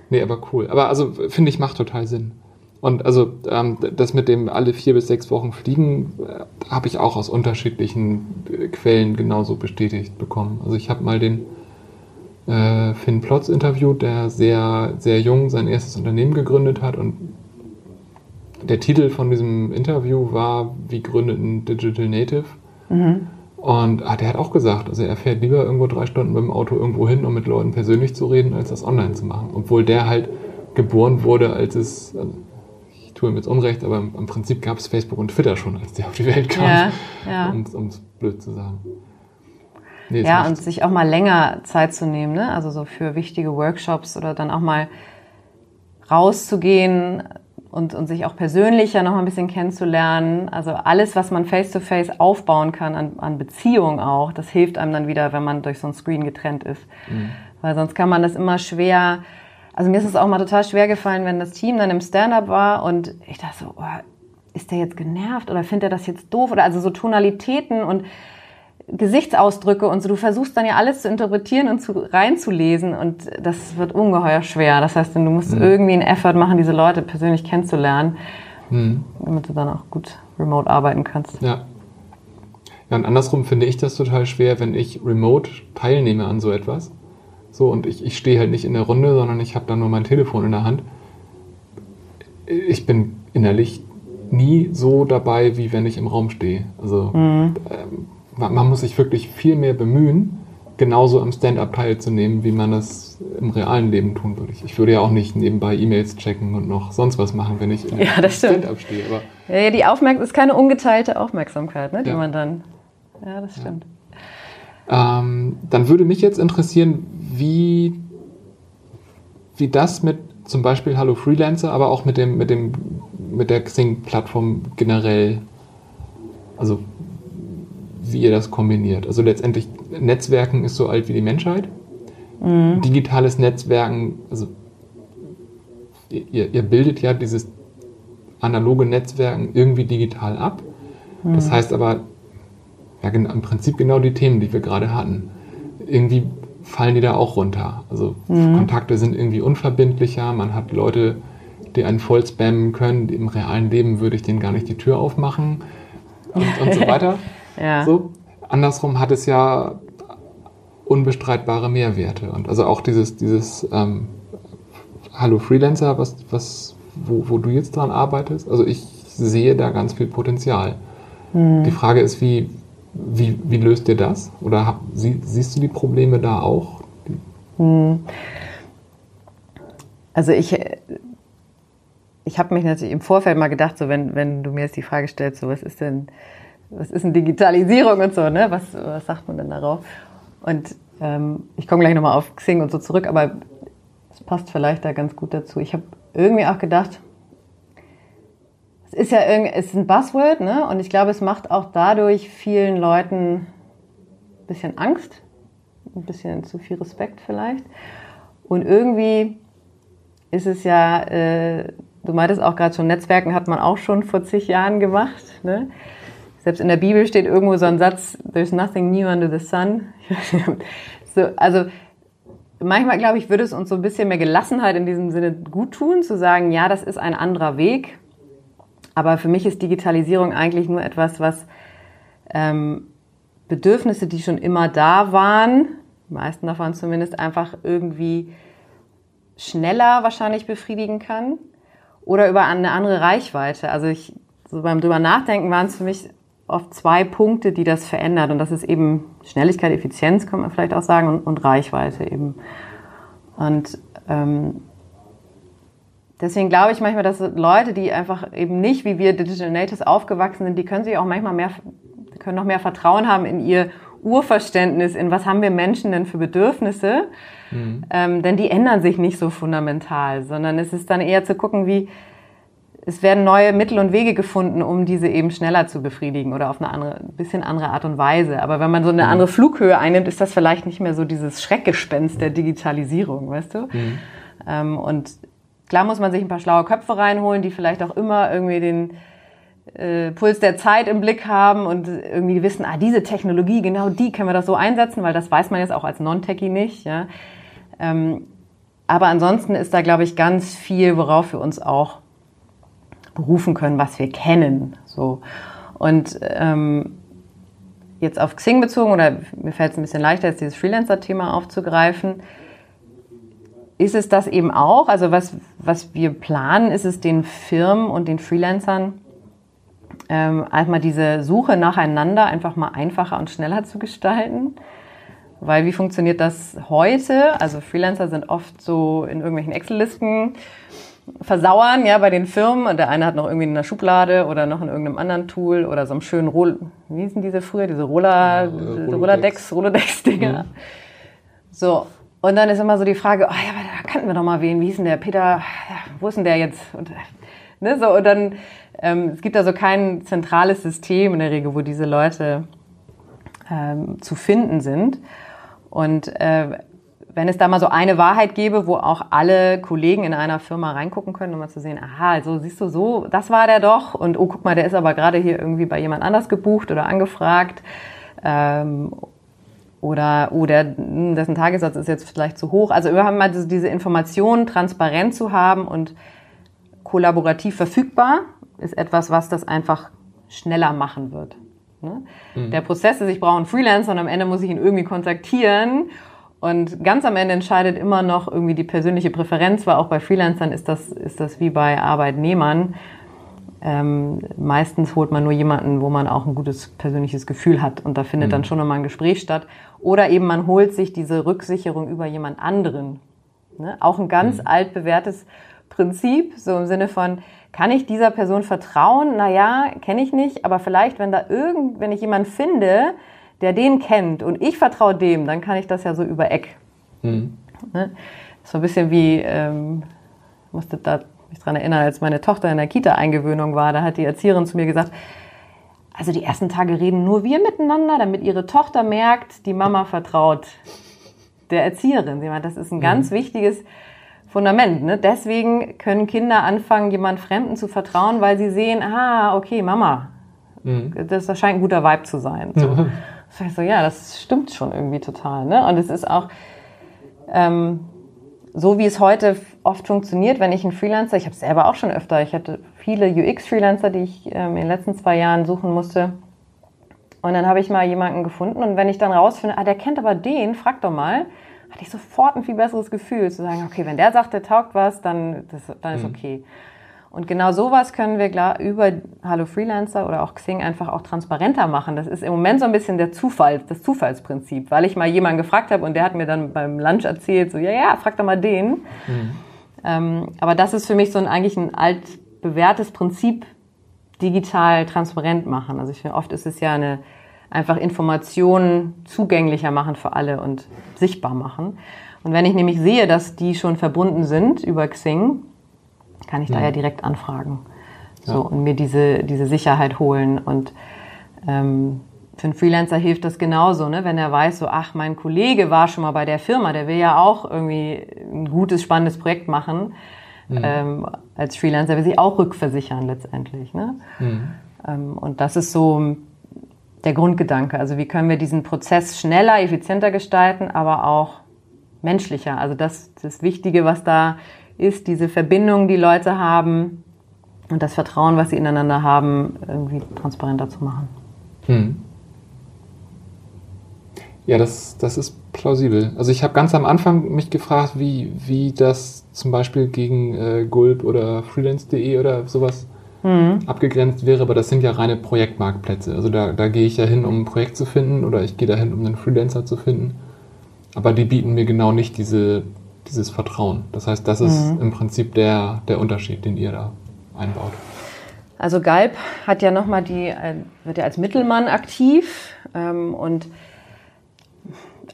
Nee, aber cool. Aber also finde ich, macht total Sinn. Und also ähm, das mit dem alle vier bis sechs Wochen fliegen, äh, habe ich auch aus unterschiedlichen äh, Quellen genauso bestätigt bekommen. Also ich habe mal den äh, Finn Plotz interviewt, der sehr, sehr jung sein erstes Unternehmen gegründet hat und der Titel von diesem Interview war, wie gründet ein Digital Native? Mhm. Und ah, der hat auch gesagt, also er fährt lieber irgendwo drei Stunden mit dem Auto irgendwo hin, um mit Leuten persönlich zu reden, als das online zu machen. Obwohl der halt geboren wurde, als es, also ich tue ihm jetzt Unrecht, aber im, Prinzip gab es Facebook und Twitter schon, als der auf die Welt kam. Ja, ja. Um es blöd zu sagen. Nee, ja, und sich auch mal länger Zeit zu nehmen, ne? also so für wichtige Workshops oder dann auch mal rauszugehen, und, und sich auch persönlicher noch ein bisschen kennenzulernen. Also alles, was man face-to-face -face aufbauen kann an, an Beziehungen auch, das hilft einem dann wieder, wenn man durch so ein Screen getrennt ist. Mhm. Weil sonst kann man das immer schwer, also mir ist es auch mal total schwer gefallen, wenn das Team dann im Stand-up war und ich dachte so, oh, ist der jetzt genervt oder findet er das jetzt doof? Oder also so Tonalitäten und Gesichtsausdrücke und so. Du versuchst dann ja alles zu interpretieren und zu, reinzulesen und das wird ungeheuer schwer. Das heißt, du musst mhm. irgendwie einen Effort machen, diese Leute persönlich kennenzulernen, mhm. damit du dann auch gut remote arbeiten kannst. Ja. Ja, und andersrum finde ich das total schwer, wenn ich remote teilnehme an so etwas. So, und ich, ich stehe halt nicht in der Runde, sondern ich habe dann nur mein Telefon in der Hand. Ich bin innerlich nie so dabei, wie wenn ich im Raum stehe. Also mhm. ähm, man muss sich wirklich viel mehr bemühen, genauso am Stand-up teilzunehmen, wie man das im realen Leben tun würde. Ich würde ja auch nicht nebenbei E-Mails checken und noch sonst was machen, wenn ich im ja, Stand-up stehe. Aber ja, ja, die Aufmerksamkeit ist keine ungeteilte Aufmerksamkeit, ne, die ja. man dann. Ja, das stimmt. Ja. Ähm, dann würde mich jetzt interessieren, wie, wie das mit zum Beispiel Hallo Freelancer, aber auch mit dem, mit dem, mit der Xing-Plattform generell, also wie ihr das kombiniert. Also letztendlich, Netzwerken ist so alt wie die Menschheit. Mhm. Digitales Netzwerken, also ihr, ihr, bildet ja dieses analoge Netzwerken irgendwie digital ab. Mhm. Das heißt aber, ja, im Prinzip genau die Themen, die wir gerade hatten. Irgendwie fallen die da auch runter. Also mhm. Kontakte sind irgendwie unverbindlicher, man hat Leute, die einen voll spammen können. Im realen Leben würde ich denen gar nicht die Tür aufmachen und, und so weiter. Ja. so. Andersrum hat es ja unbestreitbare Mehrwerte. Und also auch dieses, dieses ähm, Hallo Freelancer, was, was, wo, wo du jetzt dran arbeitest, also ich sehe da ganz viel Potenzial. Hm. Die Frage ist, wie, wie, wie löst ihr das? Oder hab, sie, siehst du die Probleme da auch? Hm. Also ich, ich habe mich natürlich im Vorfeld mal gedacht, so wenn, wenn du mir jetzt die Frage stellst, so was ist denn, was ist denn Digitalisierung und so, ne? Was, was sagt man denn darauf? Und ähm, ich komme gleich nochmal auf Xing und so zurück, aber es passt vielleicht da ganz gut dazu. Ich habe irgendwie auch gedacht, es ist ja irgendwie, es ist ein Buzzword, ne? Und ich glaube, es macht auch dadurch vielen Leuten ein bisschen Angst, ein bisschen zu viel Respekt vielleicht. Und irgendwie ist es ja, äh, du meintest auch gerade schon, Netzwerken hat man auch schon vor zig Jahren gemacht. Ne? Selbst in der Bibel steht irgendwo so ein Satz, there's nothing new under the sun. so, also manchmal, glaube ich, würde es uns so ein bisschen mehr Gelassenheit in diesem Sinne gut tun, zu sagen, ja, das ist ein anderer Weg. Aber für mich ist Digitalisierung eigentlich nur etwas, was ähm, Bedürfnisse, die schon immer da waren, meisten davon zumindest, einfach irgendwie schneller wahrscheinlich befriedigen kann oder über eine andere Reichweite. Also ich, so beim drüber nachdenken waren es für mich oft zwei Punkte, die das verändert. Und das ist eben Schnelligkeit, Effizienz, kann man vielleicht auch sagen, und, und Reichweite eben. Und ähm, deswegen glaube ich manchmal, dass Leute, die einfach eben nicht wie wir Digital Natives aufgewachsen sind, die können sich auch manchmal mehr, können noch mehr Vertrauen haben in ihr Urverständnis, in was haben wir Menschen denn für Bedürfnisse. Mhm. Ähm, denn die ändern sich nicht so fundamental, sondern es ist dann eher zu gucken, wie, es werden neue Mittel und Wege gefunden, um diese eben schneller zu befriedigen oder auf eine andere, bisschen andere Art und Weise. Aber wenn man so eine mhm. andere Flughöhe einnimmt, ist das vielleicht nicht mehr so dieses Schreckgespenst der Digitalisierung, weißt du? Mhm. Ähm, und klar muss man sich ein paar schlaue Köpfe reinholen, die vielleicht auch immer irgendwie den äh, Puls der Zeit im Blick haben und irgendwie wissen, ah, diese Technologie, genau die können wir das so einsetzen, weil das weiß man jetzt auch als Non-Techie nicht, ja. Ähm, aber ansonsten ist da, glaube ich, ganz viel, worauf wir uns auch berufen können, was wir kennen. So. Und ähm, jetzt auf Xing bezogen, oder mir fällt es ein bisschen leichter, jetzt dieses Freelancer-Thema aufzugreifen, ist es das eben auch? Also was, was wir planen, ist es den Firmen und den Freelancern ähm, einmal diese Suche nacheinander einfach mal einfacher und schneller zu gestalten. Weil wie funktioniert das heute? Also Freelancer sind oft so in irgendwelchen Excel-Listen versauern, ja, bei den Firmen. Und der eine hat noch irgendwie in einer Schublade oder noch in irgendeinem anderen Tool oder so einem schönen Roll, wie hießen diese früher? Diese Roller, ja, Rolodex, Rolodex-Dinger. Mhm. So. Und dann ist immer so die Frage, oh ja, da kannten wir doch mal wen. Wie hieß denn der? Peter, wo ist denn der jetzt? Und, ne, so, und dann, ähm, es gibt also kein zentrales System in der Regel, wo diese Leute ähm, zu finden sind. Und äh, wenn es da mal so eine Wahrheit gäbe, wo auch alle Kollegen in einer Firma reingucken können, um mal zu sehen, aha, also siehst du so, das war der doch und oh, guck mal, der ist aber gerade hier irgendwie bei jemand anders gebucht oder angefragt. Ähm, oder, oh, der, dessen Tagessatz ist jetzt vielleicht zu hoch. Also überhaupt mal diese Informationen transparent zu haben und kollaborativ verfügbar, ist etwas, was das einfach schneller machen wird. Ne? Mhm. Der Prozess ist, ich brauche einen Freelancer und am Ende muss ich ihn irgendwie kontaktieren und ganz am Ende entscheidet immer noch irgendwie die persönliche Präferenz, weil auch bei Freelancern ist das, ist das wie bei Arbeitnehmern. Ähm, meistens holt man nur jemanden, wo man auch ein gutes persönliches Gefühl hat und da findet mhm. dann schon nochmal ein Gespräch statt. Oder eben man holt sich diese Rücksicherung über jemand anderen. Ne? Auch ein ganz mhm. altbewährtes Prinzip, so im Sinne von, kann ich dieser Person vertrauen? Naja, kenne ich nicht, aber vielleicht, wenn da irgend, wenn ich jemanden finde, der den kennt und ich vertraue dem, dann kann ich das ja so über Eck. Mhm. Ne? So ein bisschen wie, ähm, ich musste da mich dran erinnern, als meine Tochter in der Kita-Eingewöhnung war, da hat die Erzieherin zu mir gesagt, also die ersten Tage reden nur wir miteinander, damit ihre Tochter merkt, die Mama vertraut der Erzieherin. Sie meint, das ist ein mhm. ganz wichtiges Fundament. Ne? Deswegen können Kinder anfangen, jemand Fremden zu vertrauen, weil sie sehen, ah, okay, Mama, mhm. das, das scheint ein guter Vibe zu sein. So. Mhm. Das heißt so, ja, das stimmt schon irgendwie total. Ne? Und es ist auch ähm, so, wie es heute oft funktioniert, wenn ich einen Freelancer, ich habe es selber auch schon öfter, ich hatte viele UX-Freelancer, die ich ähm, in den letzten zwei Jahren suchen musste. Und dann habe ich mal jemanden gefunden und wenn ich dann rausfinde, ah, der kennt aber den, frag doch mal, hatte ich sofort ein viel besseres Gefühl zu sagen, okay, wenn der sagt, der taugt was, dann, das, dann ist mhm. Und genau sowas können wir klar über Hallo Freelancer oder auch Xing einfach auch transparenter machen. Das ist im Moment so ein bisschen der Zufall, das Zufallsprinzip, weil ich mal jemanden gefragt habe und der hat mir dann beim Lunch erzählt, so, ja, ja, frag doch mal den. Mhm. Ähm, aber das ist für mich so ein eigentlich ein altbewährtes Prinzip, digital transparent machen. Also ich finde, oft ist es ja eine einfach Informationen zugänglicher machen für alle und sichtbar machen. Und wenn ich nämlich sehe, dass die schon verbunden sind über Xing, kann ich da ja direkt anfragen. So, und mir diese, diese Sicherheit holen. Und ähm, für einen Freelancer hilft das genauso, ne? wenn er weiß, so, ach, mein Kollege war schon mal bei der Firma, der will ja auch irgendwie ein gutes, spannendes Projekt machen. Mhm. Ähm, als Freelancer will sich auch rückversichern letztendlich. Ne? Mhm. Ähm, und das ist so der Grundgedanke. Also wie können wir diesen Prozess schneller, effizienter gestalten, aber auch menschlicher. Also das, das Wichtige, was da ist, diese Verbindung, die Leute haben und das Vertrauen, was sie ineinander haben, irgendwie transparenter zu machen. Hm. Ja, das, das ist plausibel. Also ich habe ganz am Anfang mich gefragt, wie, wie das zum Beispiel gegen äh, Gulp oder freelance.de oder sowas mhm. abgegrenzt wäre, aber das sind ja reine Projektmarktplätze. Also da, da gehe ich ja hin, um ein Projekt zu finden oder ich gehe da hin, um einen Freelancer zu finden. Aber die bieten mir genau nicht diese, dieses Vertrauen. Das heißt, das ist mhm. im Prinzip der, der Unterschied, den ihr da einbaut. Also Galb hat ja nochmal die, äh, wird ja als Mittelmann aktiv ähm, und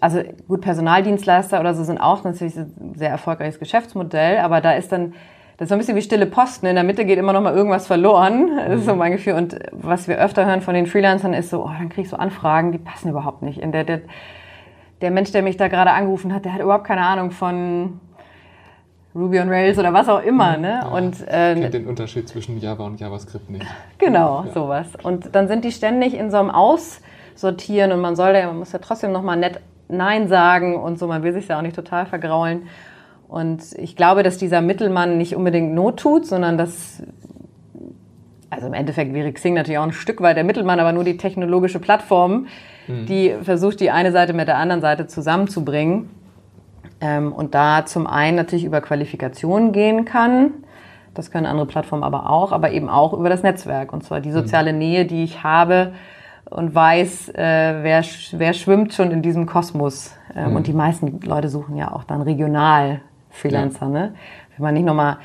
also gut, Personaldienstleister oder so sind auch natürlich ein sehr erfolgreiches Geschäftsmodell, aber da ist dann, das ist so ein bisschen wie stille Posten. In der Mitte geht immer noch mal irgendwas verloren. Das ist so mhm. mein Gefühl. Und was wir öfter hören von den Freelancern ist so, oh, dann krieg ich so Anfragen, die passen überhaupt nicht. In der, der, der Mensch, der mich da gerade angerufen hat, der hat überhaupt keine Ahnung von Ruby on Rails oder was auch immer. Ne? Ja, und äh, kennt den Unterschied zwischen Java und JavaScript nicht. Genau, ja. sowas. Und dann sind die ständig in so einem Aussortieren und man soll ja, man muss ja trotzdem noch mal nett Nein sagen und so. Man will sich ja auch nicht total vergraulen. Und ich glaube, dass dieser Mittelmann nicht unbedingt Not tut, sondern dass, also im Endeffekt wäre Xing natürlich auch ein Stück weit der Mittelmann, aber nur die technologische Plattform, mhm. die versucht, die eine Seite mit der anderen Seite zusammenzubringen. Ähm, und da zum einen natürlich über Qualifikationen gehen kann. Das können andere Plattformen aber auch, aber eben auch über das Netzwerk. Und zwar die soziale mhm. Nähe, die ich habe und weiß, äh, wer, wer schwimmt schon in diesem Kosmos. Ähm, mhm. Und die meisten Leute suchen ja auch dann regional Freelancer. Ja. Ne? Wenn man nicht nochmal,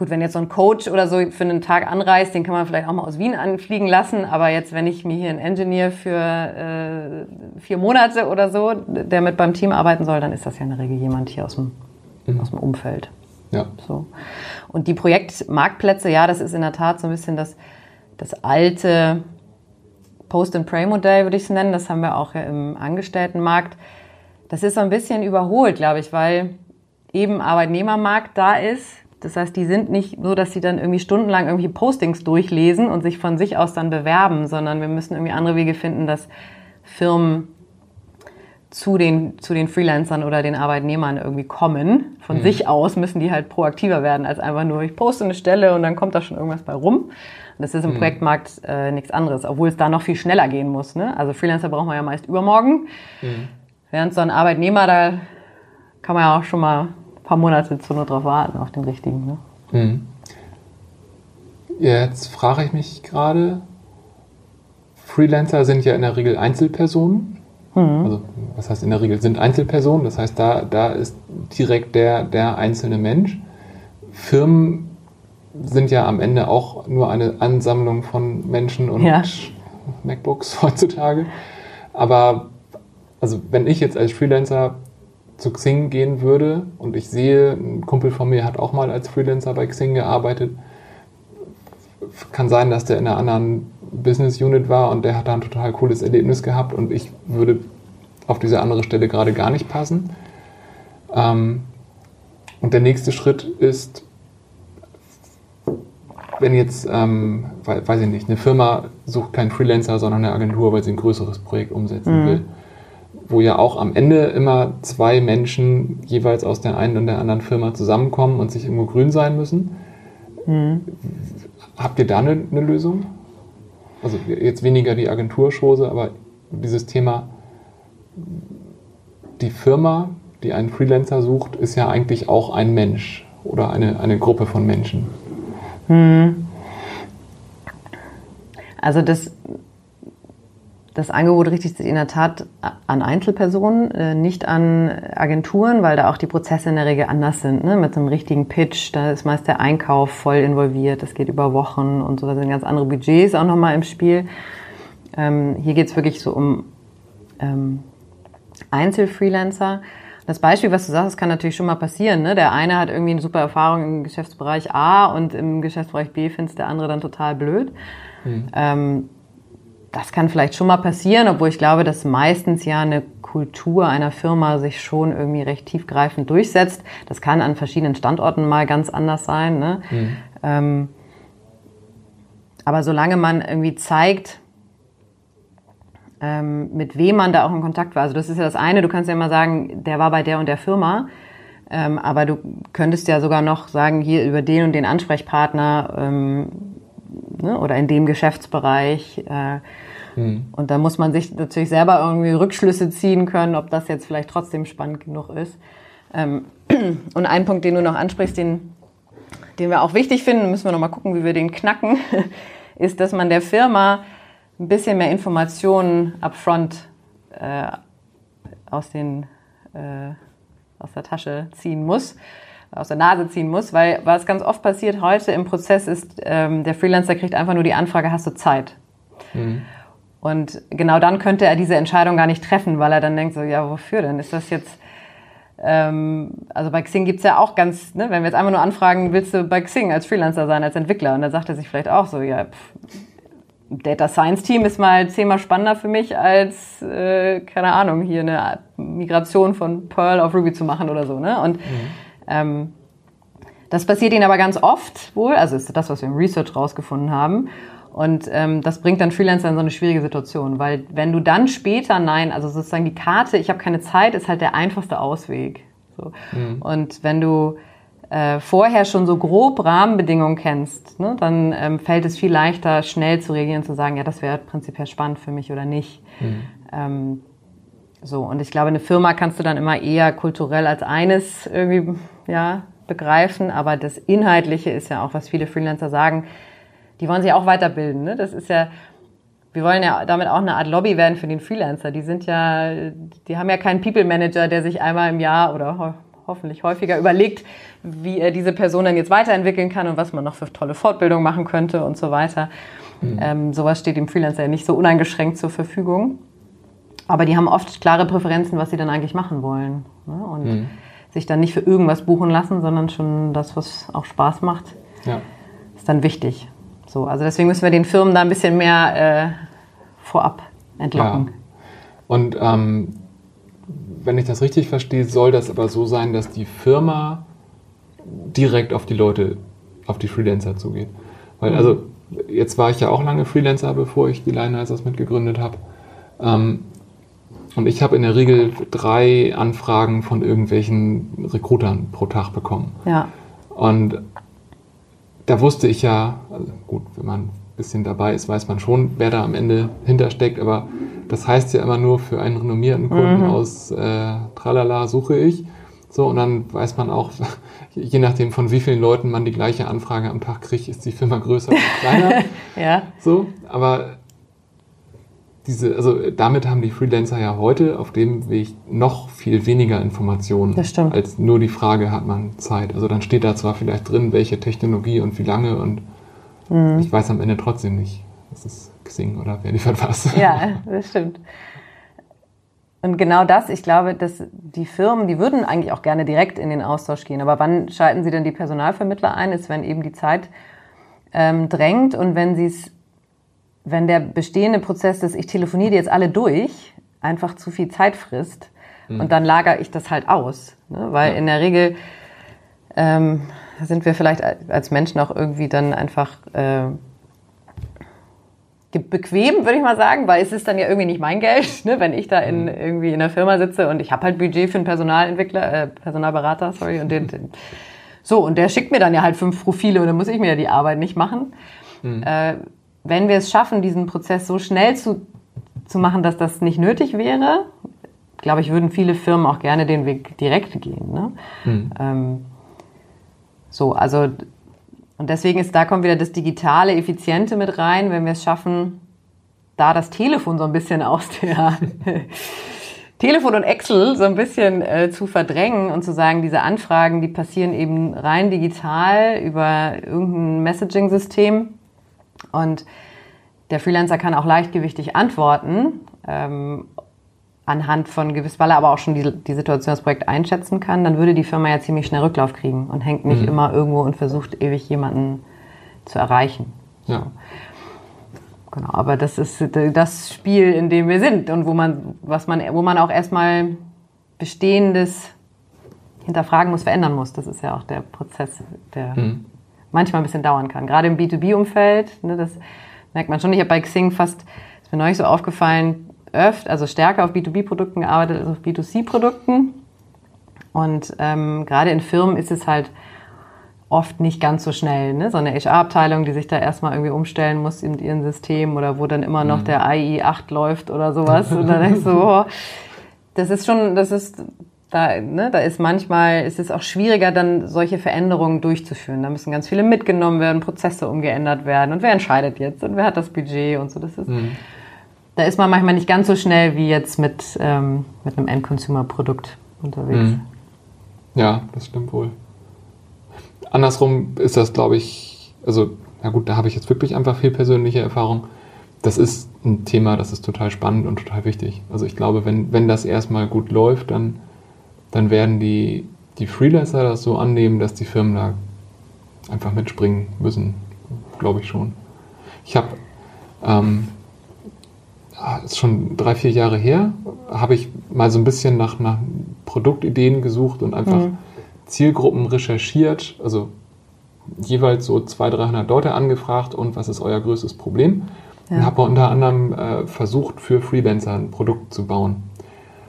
gut, wenn jetzt so ein Coach oder so für einen Tag anreist, den kann man vielleicht auch mal aus Wien anfliegen lassen. Aber jetzt, wenn ich mir hier einen Engineer für äh, vier Monate oder so, der mit beim Team arbeiten soll, dann ist das ja in der Regel jemand hier aus dem, mhm. aus dem Umfeld. Ja. So. Und die Projektmarktplätze, ja, das ist in der Tat so ein bisschen das, das alte Post-and-Pray-Modell, würde ich es nennen. Das haben wir auch im Angestelltenmarkt. Das ist so ein bisschen überholt, glaube ich, weil eben Arbeitnehmermarkt da ist. Das heißt, die sind nicht so, dass sie dann irgendwie stundenlang irgendwie Postings durchlesen und sich von sich aus dann bewerben, sondern wir müssen irgendwie andere Wege finden, dass Firmen zu den, zu den Freelancern oder den Arbeitnehmern irgendwie kommen. Von mhm. sich aus müssen die halt proaktiver werden, als einfach nur, ich poste eine Stelle und dann kommt da schon irgendwas bei rum. Das ist im mhm. Projektmarkt äh, nichts anderes, obwohl es da noch viel schneller gehen muss. Ne? Also Freelancer braucht man ja meist übermorgen. Mhm. Während so ein Arbeitnehmer, da kann man ja auch schon mal paar Monate zu nur drauf warten, auf den richtigen. Ne? Mhm. Jetzt frage ich mich gerade, Freelancer sind ja in der Regel Einzelpersonen. Mhm. Also, was heißt in der Regel sind Einzelpersonen? Das heißt, da, da ist direkt der, der einzelne Mensch. Firmen sind ja am Ende auch nur eine Ansammlung von Menschen und ja. MacBooks heutzutage. Aber also wenn ich jetzt als Freelancer zu Xing gehen würde und ich sehe, ein Kumpel von mir hat auch mal als Freelancer bei Xing gearbeitet, kann sein, dass der in einer anderen Business Unit war und der hat da ein total cooles Erlebnis gehabt und ich würde auf diese andere Stelle gerade gar nicht passen. Ähm, und der nächste Schritt ist, wenn jetzt, ähm, weiß ich nicht, eine Firma sucht keinen Freelancer, sondern eine Agentur, weil sie ein größeres Projekt umsetzen mhm. will. Wo ja auch am Ende immer zwei Menschen jeweils aus der einen und der anderen Firma zusammenkommen und sich irgendwo grün sein müssen. Mhm. Habt ihr da eine, eine Lösung? Also jetzt weniger die Agenturschose, aber dieses Thema, die Firma, die einen Freelancer sucht, ist ja eigentlich auch ein Mensch oder eine, eine Gruppe von Menschen. Hm. Also das, das Angebot richtet sich in der Tat an Einzelpersonen, äh, nicht an Agenturen, weil da auch die Prozesse in der Regel anders sind. Ne? Mit so einem richtigen Pitch, da ist meist der Einkauf voll involviert, das geht über Wochen und so, da sind ganz andere Budgets auch nochmal im Spiel. Ähm, hier geht es wirklich so um ähm, Einzelfreelancer. Das Beispiel, was du sagst, kann natürlich schon mal passieren. Ne? Der eine hat irgendwie eine super Erfahrung im Geschäftsbereich A und im Geschäftsbereich B findet der andere dann total blöd. Mhm. Ähm, das kann vielleicht schon mal passieren, obwohl ich glaube, dass meistens ja eine Kultur einer Firma sich schon irgendwie recht tiefgreifend durchsetzt. Das kann an verschiedenen Standorten mal ganz anders sein. Ne? Mhm. Ähm, aber solange man irgendwie zeigt, ähm, mit wem man da auch in Kontakt war. Also das ist ja das eine, du kannst ja immer sagen, der war bei der und der Firma, ähm, aber du könntest ja sogar noch sagen, hier über den und den Ansprechpartner ähm, ne, oder in dem Geschäftsbereich. Äh, mhm. Und da muss man sich natürlich selber irgendwie Rückschlüsse ziehen können, ob das jetzt vielleicht trotzdem spannend genug ist. Ähm, und ein Punkt, den du noch ansprichst, den, den wir auch wichtig finden, müssen wir noch mal gucken, wie wir den knacken, ist, dass man der Firma ein bisschen mehr Informationen upfront äh, aus, den, äh, aus der Tasche ziehen muss, aus der Nase ziehen muss, weil was ganz oft passiert heute im Prozess ist, ähm, der Freelancer kriegt einfach nur die Anfrage, hast du Zeit? Mhm. Und genau dann könnte er diese Entscheidung gar nicht treffen, weil er dann denkt so, ja, wofür denn? Ist das jetzt, ähm, also bei Xing gibt's ja auch ganz, ne, wenn wir jetzt einfach nur anfragen, willst du bei Xing als Freelancer sein, als Entwickler? Und dann sagt er sich vielleicht auch so, ja, pff, Data Science Team ist mal zehnmal spannender für mich als, äh, keine Ahnung, hier eine Migration von Perl auf Ruby zu machen oder so. Ne? Und mhm. Ähm, das passiert ihnen aber ganz oft wohl, also ist das, was wir im Research rausgefunden haben. Und ähm, das bringt dann Freelancer in so eine schwierige Situation, weil wenn du dann später Nein, also sozusagen die Karte, ich habe keine Zeit, ist halt der einfachste Ausweg. So. Mhm. Und wenn du äh, vorher schon so grob Rahmenbedingungen kennst, ne, dann ähm, fällt es viel leichter, schnell zu reagieren, zu sagen, ja, das wäre prinzipiell spannend für mich oder nicht. Mhm. Ähm, so, und ich glaube, eine Firma kannst du dann immer eher kulturell als eines irgendwie ja, begreifen, aber das Inhaltliche ist ja auch, was viele Freelancer sagen, die wollen sich auch weiterbilden. Ne? Das ist ja, wir wollen ja damit auch eine Art Lobby werden für den Freelancer. Die sind ja, die haben ja keinen People Manager, der sich einmal im Jahr oder hoffentlich häufiger überlegt, wie er diese Person dann jetzt weiterentwickeln kann und was man noch für tolle Fortbildung machen könnte und so weiter. Mhm. Ähm, sowas steht dem Freelancer ja nicht so uneingeschränkt zur Verfügung. Aber die haben oft klare Präferenzen, was sie dann eigentlich machen wollen. Ne? Und mhm. sich dann nicht für irgendwas buchen lassen, sondern schon das, was auch Spaß macht, ja. ist dann wichtig. So, also deswegen müssen wir den Firmen da ein bisschen mehr äh, vorab entlocken. Ja. Und ähm, wenn ich das richtig verstehe, soll das aber so sein, dass die Firma direkt auf die Leute, auf die Freelancer zugeht. Weil, mhm. also, jetzt war ich ja auch lange Freelancer, bevor ich die Lineizers mitgegründet habe. Ähm, und ich habe in der Regel drei Anfragen von irgendwelchen Rekrutern pro Tag bekommen. Ja. Und da wusste ich ja, also gut, wenn man ein bisschen dabei ist, weiß man schon, wer da am Ende hintersteckt, aber das heißt ja immer nur für einen renommierten Kunden mhm. aus äh, Tralala suche ich. So, und dann weiß man auch, je nachdem von wie vielen Leuten man die gleiche Anfrage am Tag kriegt, ist die Firma größer oder kleiner. ja. So, aber diese, also damit haben die Freelancer ja heute auf dem Weg noch viel weniger Informationen als nur die Frage, hat man Zeit. Also dann steht da zwar vielleicht drin, welche Technologie und wie lange und mhm. ich weiß am Ende trotzdem nicht. Das ist Xing oder wer liefert was. Ja, das stimmt. Und genau das, ich glaube, dass die Firmen, die würden eigentlich auch gerne direkt in den Austausch gehen. Aber wann schalten sie denn die Personalvermittler ein? Ist, wenn eben die Zeit ähm, drängt und wenn sie es, wenn der bestehende Prozess des, ich telefoniere jetzt alle durch, einfach zu viel Zeit frisst. Mhm. Und dann lagere ich das halt aus. Ne? Weil ja. in der Regel ähm, sind wir vielleicht als Menschen auch irgendwie dann einfach äh, bequem, würde ich mal sagen, weil es ist dann ja irgendwie nicht mein Geld, ne? wenn ich da in, irgendwie in der Firma sitze und ich habe halt Budget für einen Personalentwickler, äh, Personalberater, sorry, und den, den, so, und der schickt mir dann ja halt fünf Profile und dann muss ich mir ja die Arbeit nicht machen. Mhm. Äh, wenn wir es schaffen, diesen Prozess so schnell zu, zu machen, dass das nicht nötig wäre, glaube ich, würden viele Firmen auch gerne den Weg direkt gehen. Ne? Mhm. Ähm, so, also und deswegen ist, da kommt wieder das digitale, effiziente mit rein, wenn wir es schaffen, da das Telefon so ein bisschen aus der Telefon und Excel so ein bisschen äh, zu verdrängen und zu sagen, diese Anfragen, die passieren eben rein digital über irgendein Messaging-System und der Freelancer kann auch leichtgewichtig antworten ähm, anhand von gewiss, weil er aber auch schon die, die Situation des Projekts einschätzen kann, dann würde die Firma ja ziemlich schnell Rücklauf kriegen und hängt nicht mhm. immer irgendwo und versucht ewig jemanden zu erreichen. Ja. Genau, aber das ist das Spiel, in dem wir sind und wo man, was man, wo man auch erstmal Bestehendes hinterfragen muss, verändern muss. Das ist ja auch der Prozess, der mhm. Manchmal ein bisschen dauern kann. Gerade im B2B-Umfeld, ne, das merkt man schon. Ich habe bei Xing fast, ist mir neulich so aufgefallen, öfter, also stärker auf B2B-Produkten gearbeitet als auf B2C-Produkten. Und ähm, gerade in Firmen ist es halt oft nicht ganz so schnell. Ne? So eine HR-Abteilung, die sich da erstmal irgendwie umstellen muss in ihren System oder wo dann immer noch mhm. der AI 8 läuft oder sowas. Und dann denkst du, oh, das ist schon, das ist, da, ne, da ist manchmal, ist es auch schwieriger, dann solche Veränderungen durchzuführen. Da müssen ganz viele mitgenommen werden, Prozesse umgeändert werden. Und wer entscheidet jetzt? Und wer hat das Budget und so. Das ist, mhm da ist man manchmal nicht ganz so schnell wie jetzt mit, ähm, mit einem End-Consumer-Produkt unterwegs. Mhm. Ja, das stimmt wohl. Andersrum ist das, glaube ich, also, na gut, da habe ich jetzt wirklich einfach viel persönliche Erfahrung. Das ist ein Thema, das ist total spannend und total wichtig. Also ich glaube, wenn, wenn das erstmal gut läuft, dann, dann werden die, die Freelancer das so annehmen, dass die Firmen da einfach mitspringen müssen, glaube ich schon. Ich habe ähm, Ah, ist schon drei, vier Jahre her, habe ich mal so ein bisschen nach, nach Produktideen gesucht und einfach mhm. Zielgruppen recherchiert, also jeweils so 200, 300 Leute angefragt und was ist euer größtes Problem? Ja. Und habe unter anderem äh, versucht, für Freelancer ein Produkt zu bauen.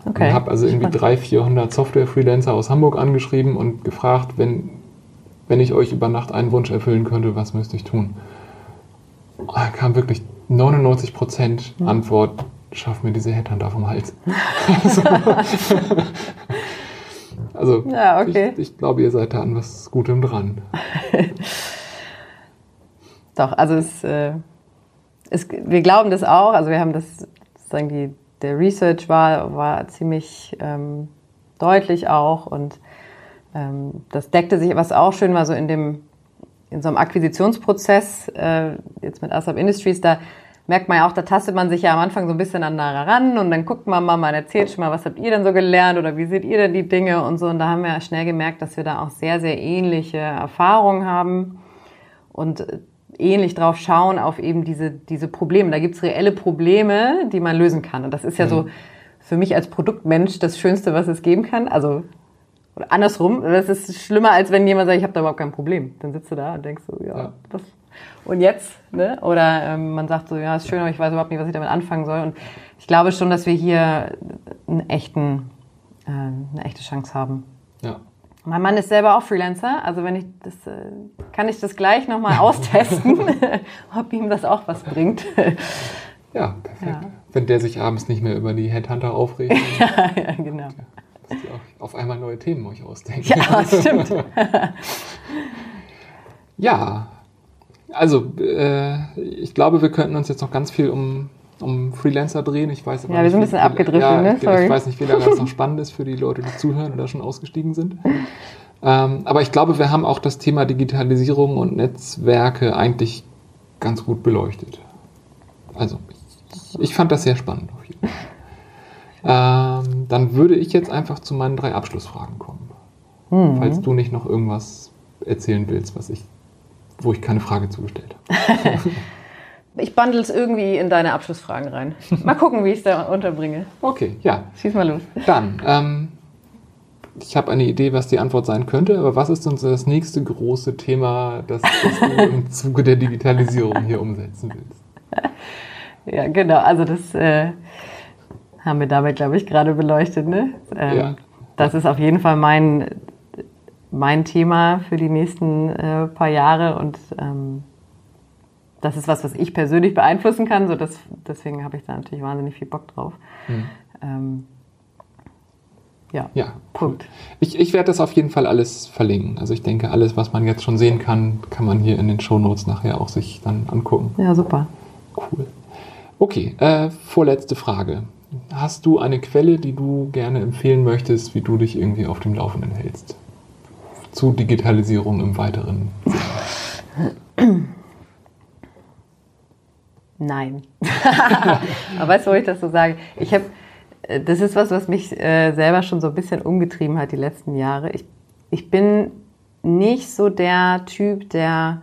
Okay. Und habe also irgendwie Spannend. 300, 400 Software-Freelancer aus Hamburg angeschrieben und gefragt, wenn, wenn ich euch über Nacht einen Wunsch erfüllen könnte, was müsste ich tun? Da kam wirklich 99 Prozent hm. Antwort, schaff mir diese Headhunter vom Hals. also, also ja, okay. ich, ich, glaube, ihr seid da an was Gutem dran. Doch, also es, äh, es, wir glauben das auch. Also wir haben das, sozusagen die, der Research war, war ziemlich ähm, deutlich auch und ähm, das deckte sich, was auch schön war, so in dem in so einem Akquisitionsprozess, äh, jetzt mit ASAP Industries, da merkt man ja auch, da tastet man sich ja am Anfang so ein bisschen an aneinander ran und dann guckt man mal, man erzählt schon mal, was habt ihr denn so gelernt oder wie seht ihr denn die Dinge und so. Und da haben wir schnell gemerkt, dass wir da auch sehr, sehr ähnliche Erfahrungen haben und ähnlich drauf schauen auf eben diese, diese Probleme. Da gibt's reelle Probleme, die man lösen kann. Und das ist ja mhm. so für mich als Produktmensch das Schönste, was es geben kann. Also oder andersrum, das ist schlimmer, als wenn jemand sagt, ich habe da überhaupt kein Problem. Dann sitzt du da und denkst so, ja, ja. was und jetzt, ne? Oder ähm, man sagt so, ja, ist schön, aber ich weiß überhaupt nicht, was ich damit anfangen soll. Und ich glaube schon, dass wir hier einen echten, äh, eine echte Chance haben. Ja. Mein Mann ist selber auch Freelancer, also wenn ich das, äh, kann ich das gleich nochmal austesten, ob ihm das auch was bringt. Ja, perfekt. Ja. Wenn der sich abends nicht mehr über die Headhunter aufregt. ja, ja, genau. Dass ihr auch auf einmal neue Themen euch ausdenken. Ja, stimmt. ja, also, äh, ich glaube, wir könnten uns jetzt noch ganz viel um, um Freelancer drehen. Ich weiß aber ja, wir sind ein bisschen abgedriftet, ja, ne? Sorry. Ich weiß nicht, wie lange das noch spannend ist für die Leute, die zuhören oder schon ausgestiegen sind. Ähm, aber ich glaube, wir haben auch das Thema Digitalisierung und Netzwerke eigentlich ganz gut beleuchtet. Also, ich, ich fand das sehr spannend auf jeden Fall. Ähm, dann würde ich jetzt einfach zu meinen drei Abschlussfragen kommen. Mhm. Falls du nicht noch irgendwas erzählen willst, was ich wo ich keine Frage zugestellt habe. ich bundle es irgendwie in deine Abschlussfragen rein. Mal gucken, wie ich es da unterbringe. Okay, ja. Schieß mal los. Dann, ähm, ich habe eine Idee, was die Antwort sein könnte, aber was ist uns das nächste große Thema, das, das du im Zuge der Digitalisierung hier umsetzen willst? Ja, genau. Also das äh, haben wir damit, glaube ich, gerade beleuchtet. Ne? Ähm, ja. Das ist auf jeden Fall mein, mein Thema für die nächsten äh, paar Jahre und ähm, das ist was, was ich persönlich beeinflussen kann. So das, deswegen habe ich da natürlich wahnsinnig viel Bock drauf. Mhm. Ähm, ja, ja, Punkt. Ich, ich werde das auf jeden Fall alles verlinken. Also ich denke, alles, was man jetzt schon sehen kann, kann man hier in den Shownotes nachher auch sich dann angucken. Ja, super. Cool. Okay, äh, vorletzte Frage. Hast du eine Quelle, die du gerne empfehlen möchtest, wie du dich irgendwie auf dem Laufenden hältst? Zu Digitalisierung im weiteren Nein. Aber weißt du, wo ich das so sage? Ich habe das ist was, was mich äh, selber schon so ein bisschen umgetrieben hat die letzten Jahre. Ich, ich bin nicht so der Typ, der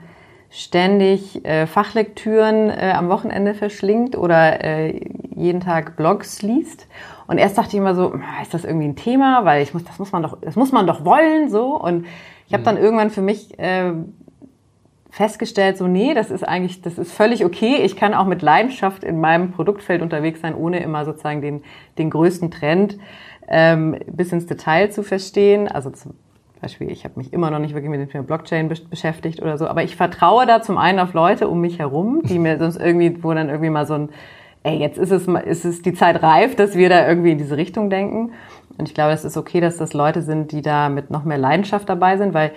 ständig äh, Fachlektüren äh, am Wochenende verschlingt oder äh, jeden Tag Blogs liest. Und erst dachte ich immer so, ah, ist das irgendwie ein Thema, weil ich muss, das muss man doch, das muss man doch wollen, so. Und ich habe mhm. dann irgendwann für mich äh, festgestellt, so nee, das ist eigentlich, das ist völlig okay. Ich kann auch mit Leidenschaft in meinem Produktfeld unterwegs sein, ohne immer sozusagen den, den größten Trend ähm, bis ins Detail zu verstehen. Also zum Beispiel, ich habe mich immer noch nicht wirklich mit dem Thema Blockchain beschäftigt oder so, aber ich vertraue da zum einen auf Leute um mich herum, die mir sonst irgendwie, wo dann irgendwie mal so ein, ey, jetzt ist es, ist es die Zeit reif, dass wir da irgendwie in diese Richtung denken. Und ich glaube, es ist okay, dass das Leute sind, die da mit noch mehr Leidenschaft dabei sind, weil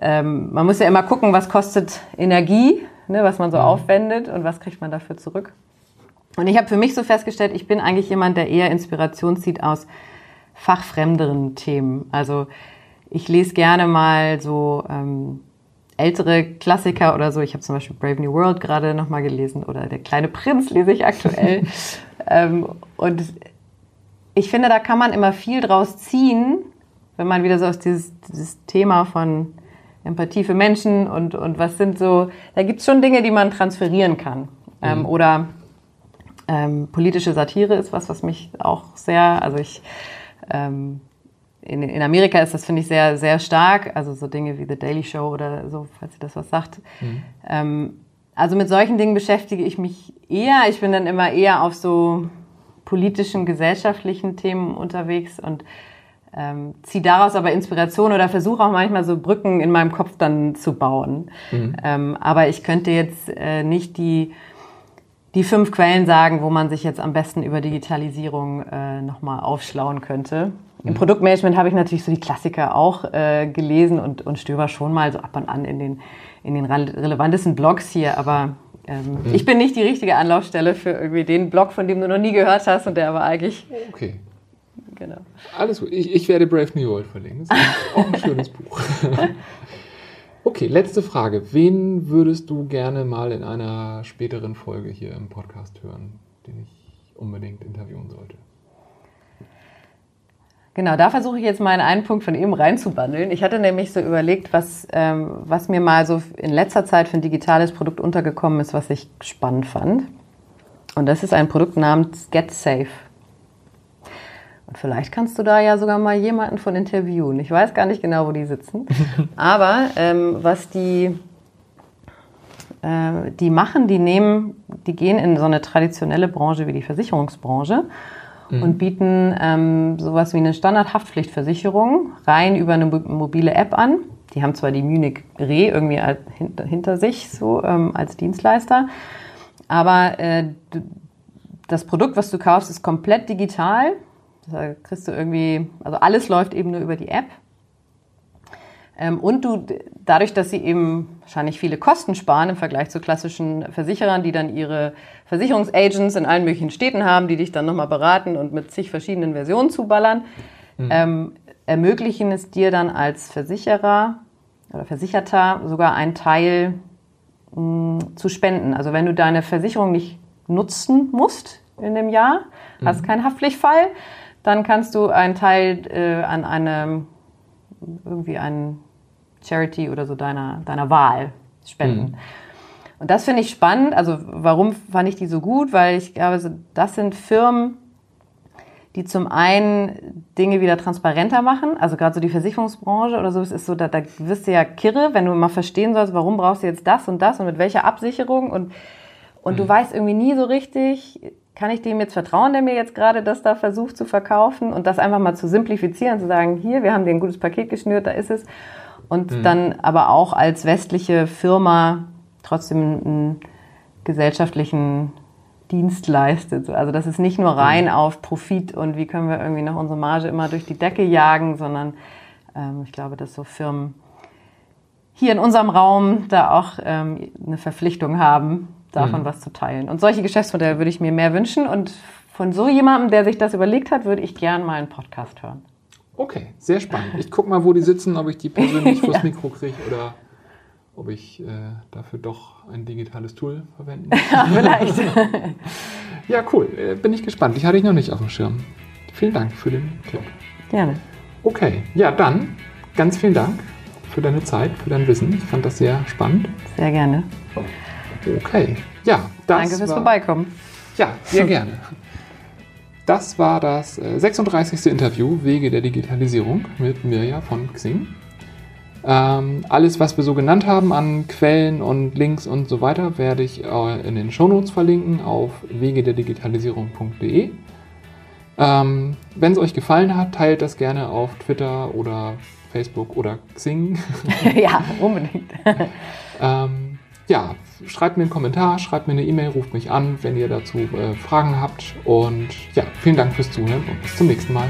ähm, man muss ja immer gucken, was kostet Energie, ne, was man so mhm. aufwendet und was kriegt man dafür zurück. Und ich habe für mich so festgestellt, ich bin eigentlich jemand, der eher Inspiration zieht aus fachfremderen Themen. Also ich lese gerne mal so ähm, ältere Klassiker oder so. Ich habe zum Beispiel Brave New World gerade nochmal gelesen oder Der kleine Prinz lese ich aktuell. ähm, und ich finde, da kann man immer viel draus ziehen, wenn man wieder so aus dieses, dieses Thema von Empathie für Menschen und, und was sind so, da gibt es schon Dinge, die man transferieren kann. Ähm, mhm. oder ähm, politische Satire ist was, was mich auch sehr, also ich, ähm, in, in Amerika ist das, finde ich, sehr, sehr stark. Also so Dinge wie The Daily Show oder so, falls ihr das was sagt. Mhm. Ähm, also mit solchen Dingen beschäftige ich mich eher. Ich bin dann immer eher auf so politischen, gesellschaftlichen Themen unterwegs und ähm, ziehe daraus aber Inspiration oder versuche auch manchmal so Brücken in meinem Kopf dann zu bauen. Mhm. Ähm, aber ich könnte jetzt äh, nicht die, die fünf Quellen sagen, wo man sich jetzt am besten über Digitalisierung äh, nochmal aufschlauen könnte. Mhm. Im Produktmanagement habe ich natürlich so die Klassiker auch äh, gelesen und, und stöber schon mal so ab und an in den, in den relevantesten Blogs hier, aber ähm, mhm. ich bin nicht die richtige Anlaufstelle für irgendwie den Blog, von dem du noch nie gehört hast und der aber eigentlich okay genau. Alles gut. Ich, ich werde Brave New World verlinken. Das ist auch ein schönes Buch. Okay, letzte Frage. Wen würdest du gerne mal in einer späteren Folge hier im Podcast hören, den ich unbedingt interviewen sollte? Genau, da versuche ich jetzt mal in einen Punkt von eben reinzubandeln. Ich hatte nämlich so überlegt, was, ähm, was mir mal so in letzter Zeit für ein digitales Produkt untergekommen ist, was ich spannend fand. Und das ist ein Produkt namens GetSafe. Vielleicht kannst du da ja sogar mal jemanden von interviewen. Ich weiß gar nicht genau, wo die sitzen. Aber ähm, was die, äh, die machen, die nehmen, die gehen in so eine traditionelle Branche wie die Versicherungsbranche mhm. und bieten ähm, sowas wie eine Standardhaftpflichtversicherung rein über eine mobile App an. Die haben zwar die Munich Re irgendwie hinter, sich so ähm, als Dienstleister, aber äh, das Produkt, was du kaufst, ist komplett digital. Da kriegst du irgendwie, also alles läuft eben nur über die App. Ähm, und du, dadurch, dass sie eben wahrscheinlich viele Kosten sparen im Vergleich zu klassischen Versicherern, die dann ihre Versicherungsagents in allen möglichen Städten haben, die dich dann nochmal beraten und mit zig verschiedenen Versionen zuballern, mhm. ähm, ermöglichen es dir dann als Versicherer oder Versicherter sogar einen Teil mh, mm, zu spenden. Also wenn du deine Versicherung nicht nutzen musst in dem Jahr, mhm. hast keinen Haftpflichtfall, dann kannst du einen Teil äh, an eine, irgendwie ein Charity oder so deiner, deiner Wahl spenden. Mhm. Und das finde ich spannend. Also warum fand ich die so gut? Weil ich glaube, das sind Firmen, die zum einen Dinge wieder transparenter machen. Also gerade so die Versicherungsbranche oder so, es ist so, da, da wirst du ja kirre, wenn du mal verstehen sollst, warum brauchst du jetzt das und das und mit welcher Absicherung und Und du weißt irgendwie nie so richtig, kann ich dem jetzt vertrauen, der mir jetzt gerade das da versucht zu verkaufen und das einfach mal zu simplifizieren, zu sagen, hier, wir haben dir ein gutes Paket geschnürt, da ist es. Und Mhm. dann aber auch als westliche Firma trotzdem einen gesellschaftlichen Dienst leistet. Also dass es nicht nur rein Mhm. auf Profit und wie können wir irgendwie noch unsere Marge immer durch die Decke jagen, sondern ähm, ich glaube, dass so Firmen hier in unserem Raum da auch ähm, eine Verpflichtung haben, davon Mhm. was zu teilen. Und solche Geschäftsmodelle würde ich mir mehr wünschen. Und von so jemandem, der sich das überlegt hat, würde ich gern mal einen Podcast hören. Okay, sehr spannend. Ich guck mal, wo die sitzen, ob ich die persönlich vors Ja. Mikro kriege oder ob ich äh, dafür doch ein digitales Tool verwenden Ja, vielleicht. Ja, cool. Äh, bin ich gespannt. Ich hatte ich noch nicht auf dem Schirm. Vielen Dank für den Tipp. Gerne. Okay, ja, dann ganz vielen Dank für deine Zeit, für dein Wissen. Ich fand das sehr spannend. Sehr gerne. Okay, ja, das Danke fürs war, Vorbeikommen. Ja, sehr gerne. Das war das äh, 36. Interview Wege der Digitalisierung mit Mirja von Xing. Ähm, alles, was wir so genannt haben an Quellen und Links und so weiter, werde ich äh, in den Shownotes verlinken auf wegederdigitalisierung.de. Ähm, Wenn es euch gefallen hat, teilt das gerne auf Twitter oder Facebook oder Xing. ja, unbedingt. Ähm, ja, schreibt mir einen Kommentar, schreibt mir eine E-Mail, ruft mich an, wenn ihr dazu äh, Fragen habt. Und ja, vielen Dank fürs Zuhören und bis zum nächsten Mal.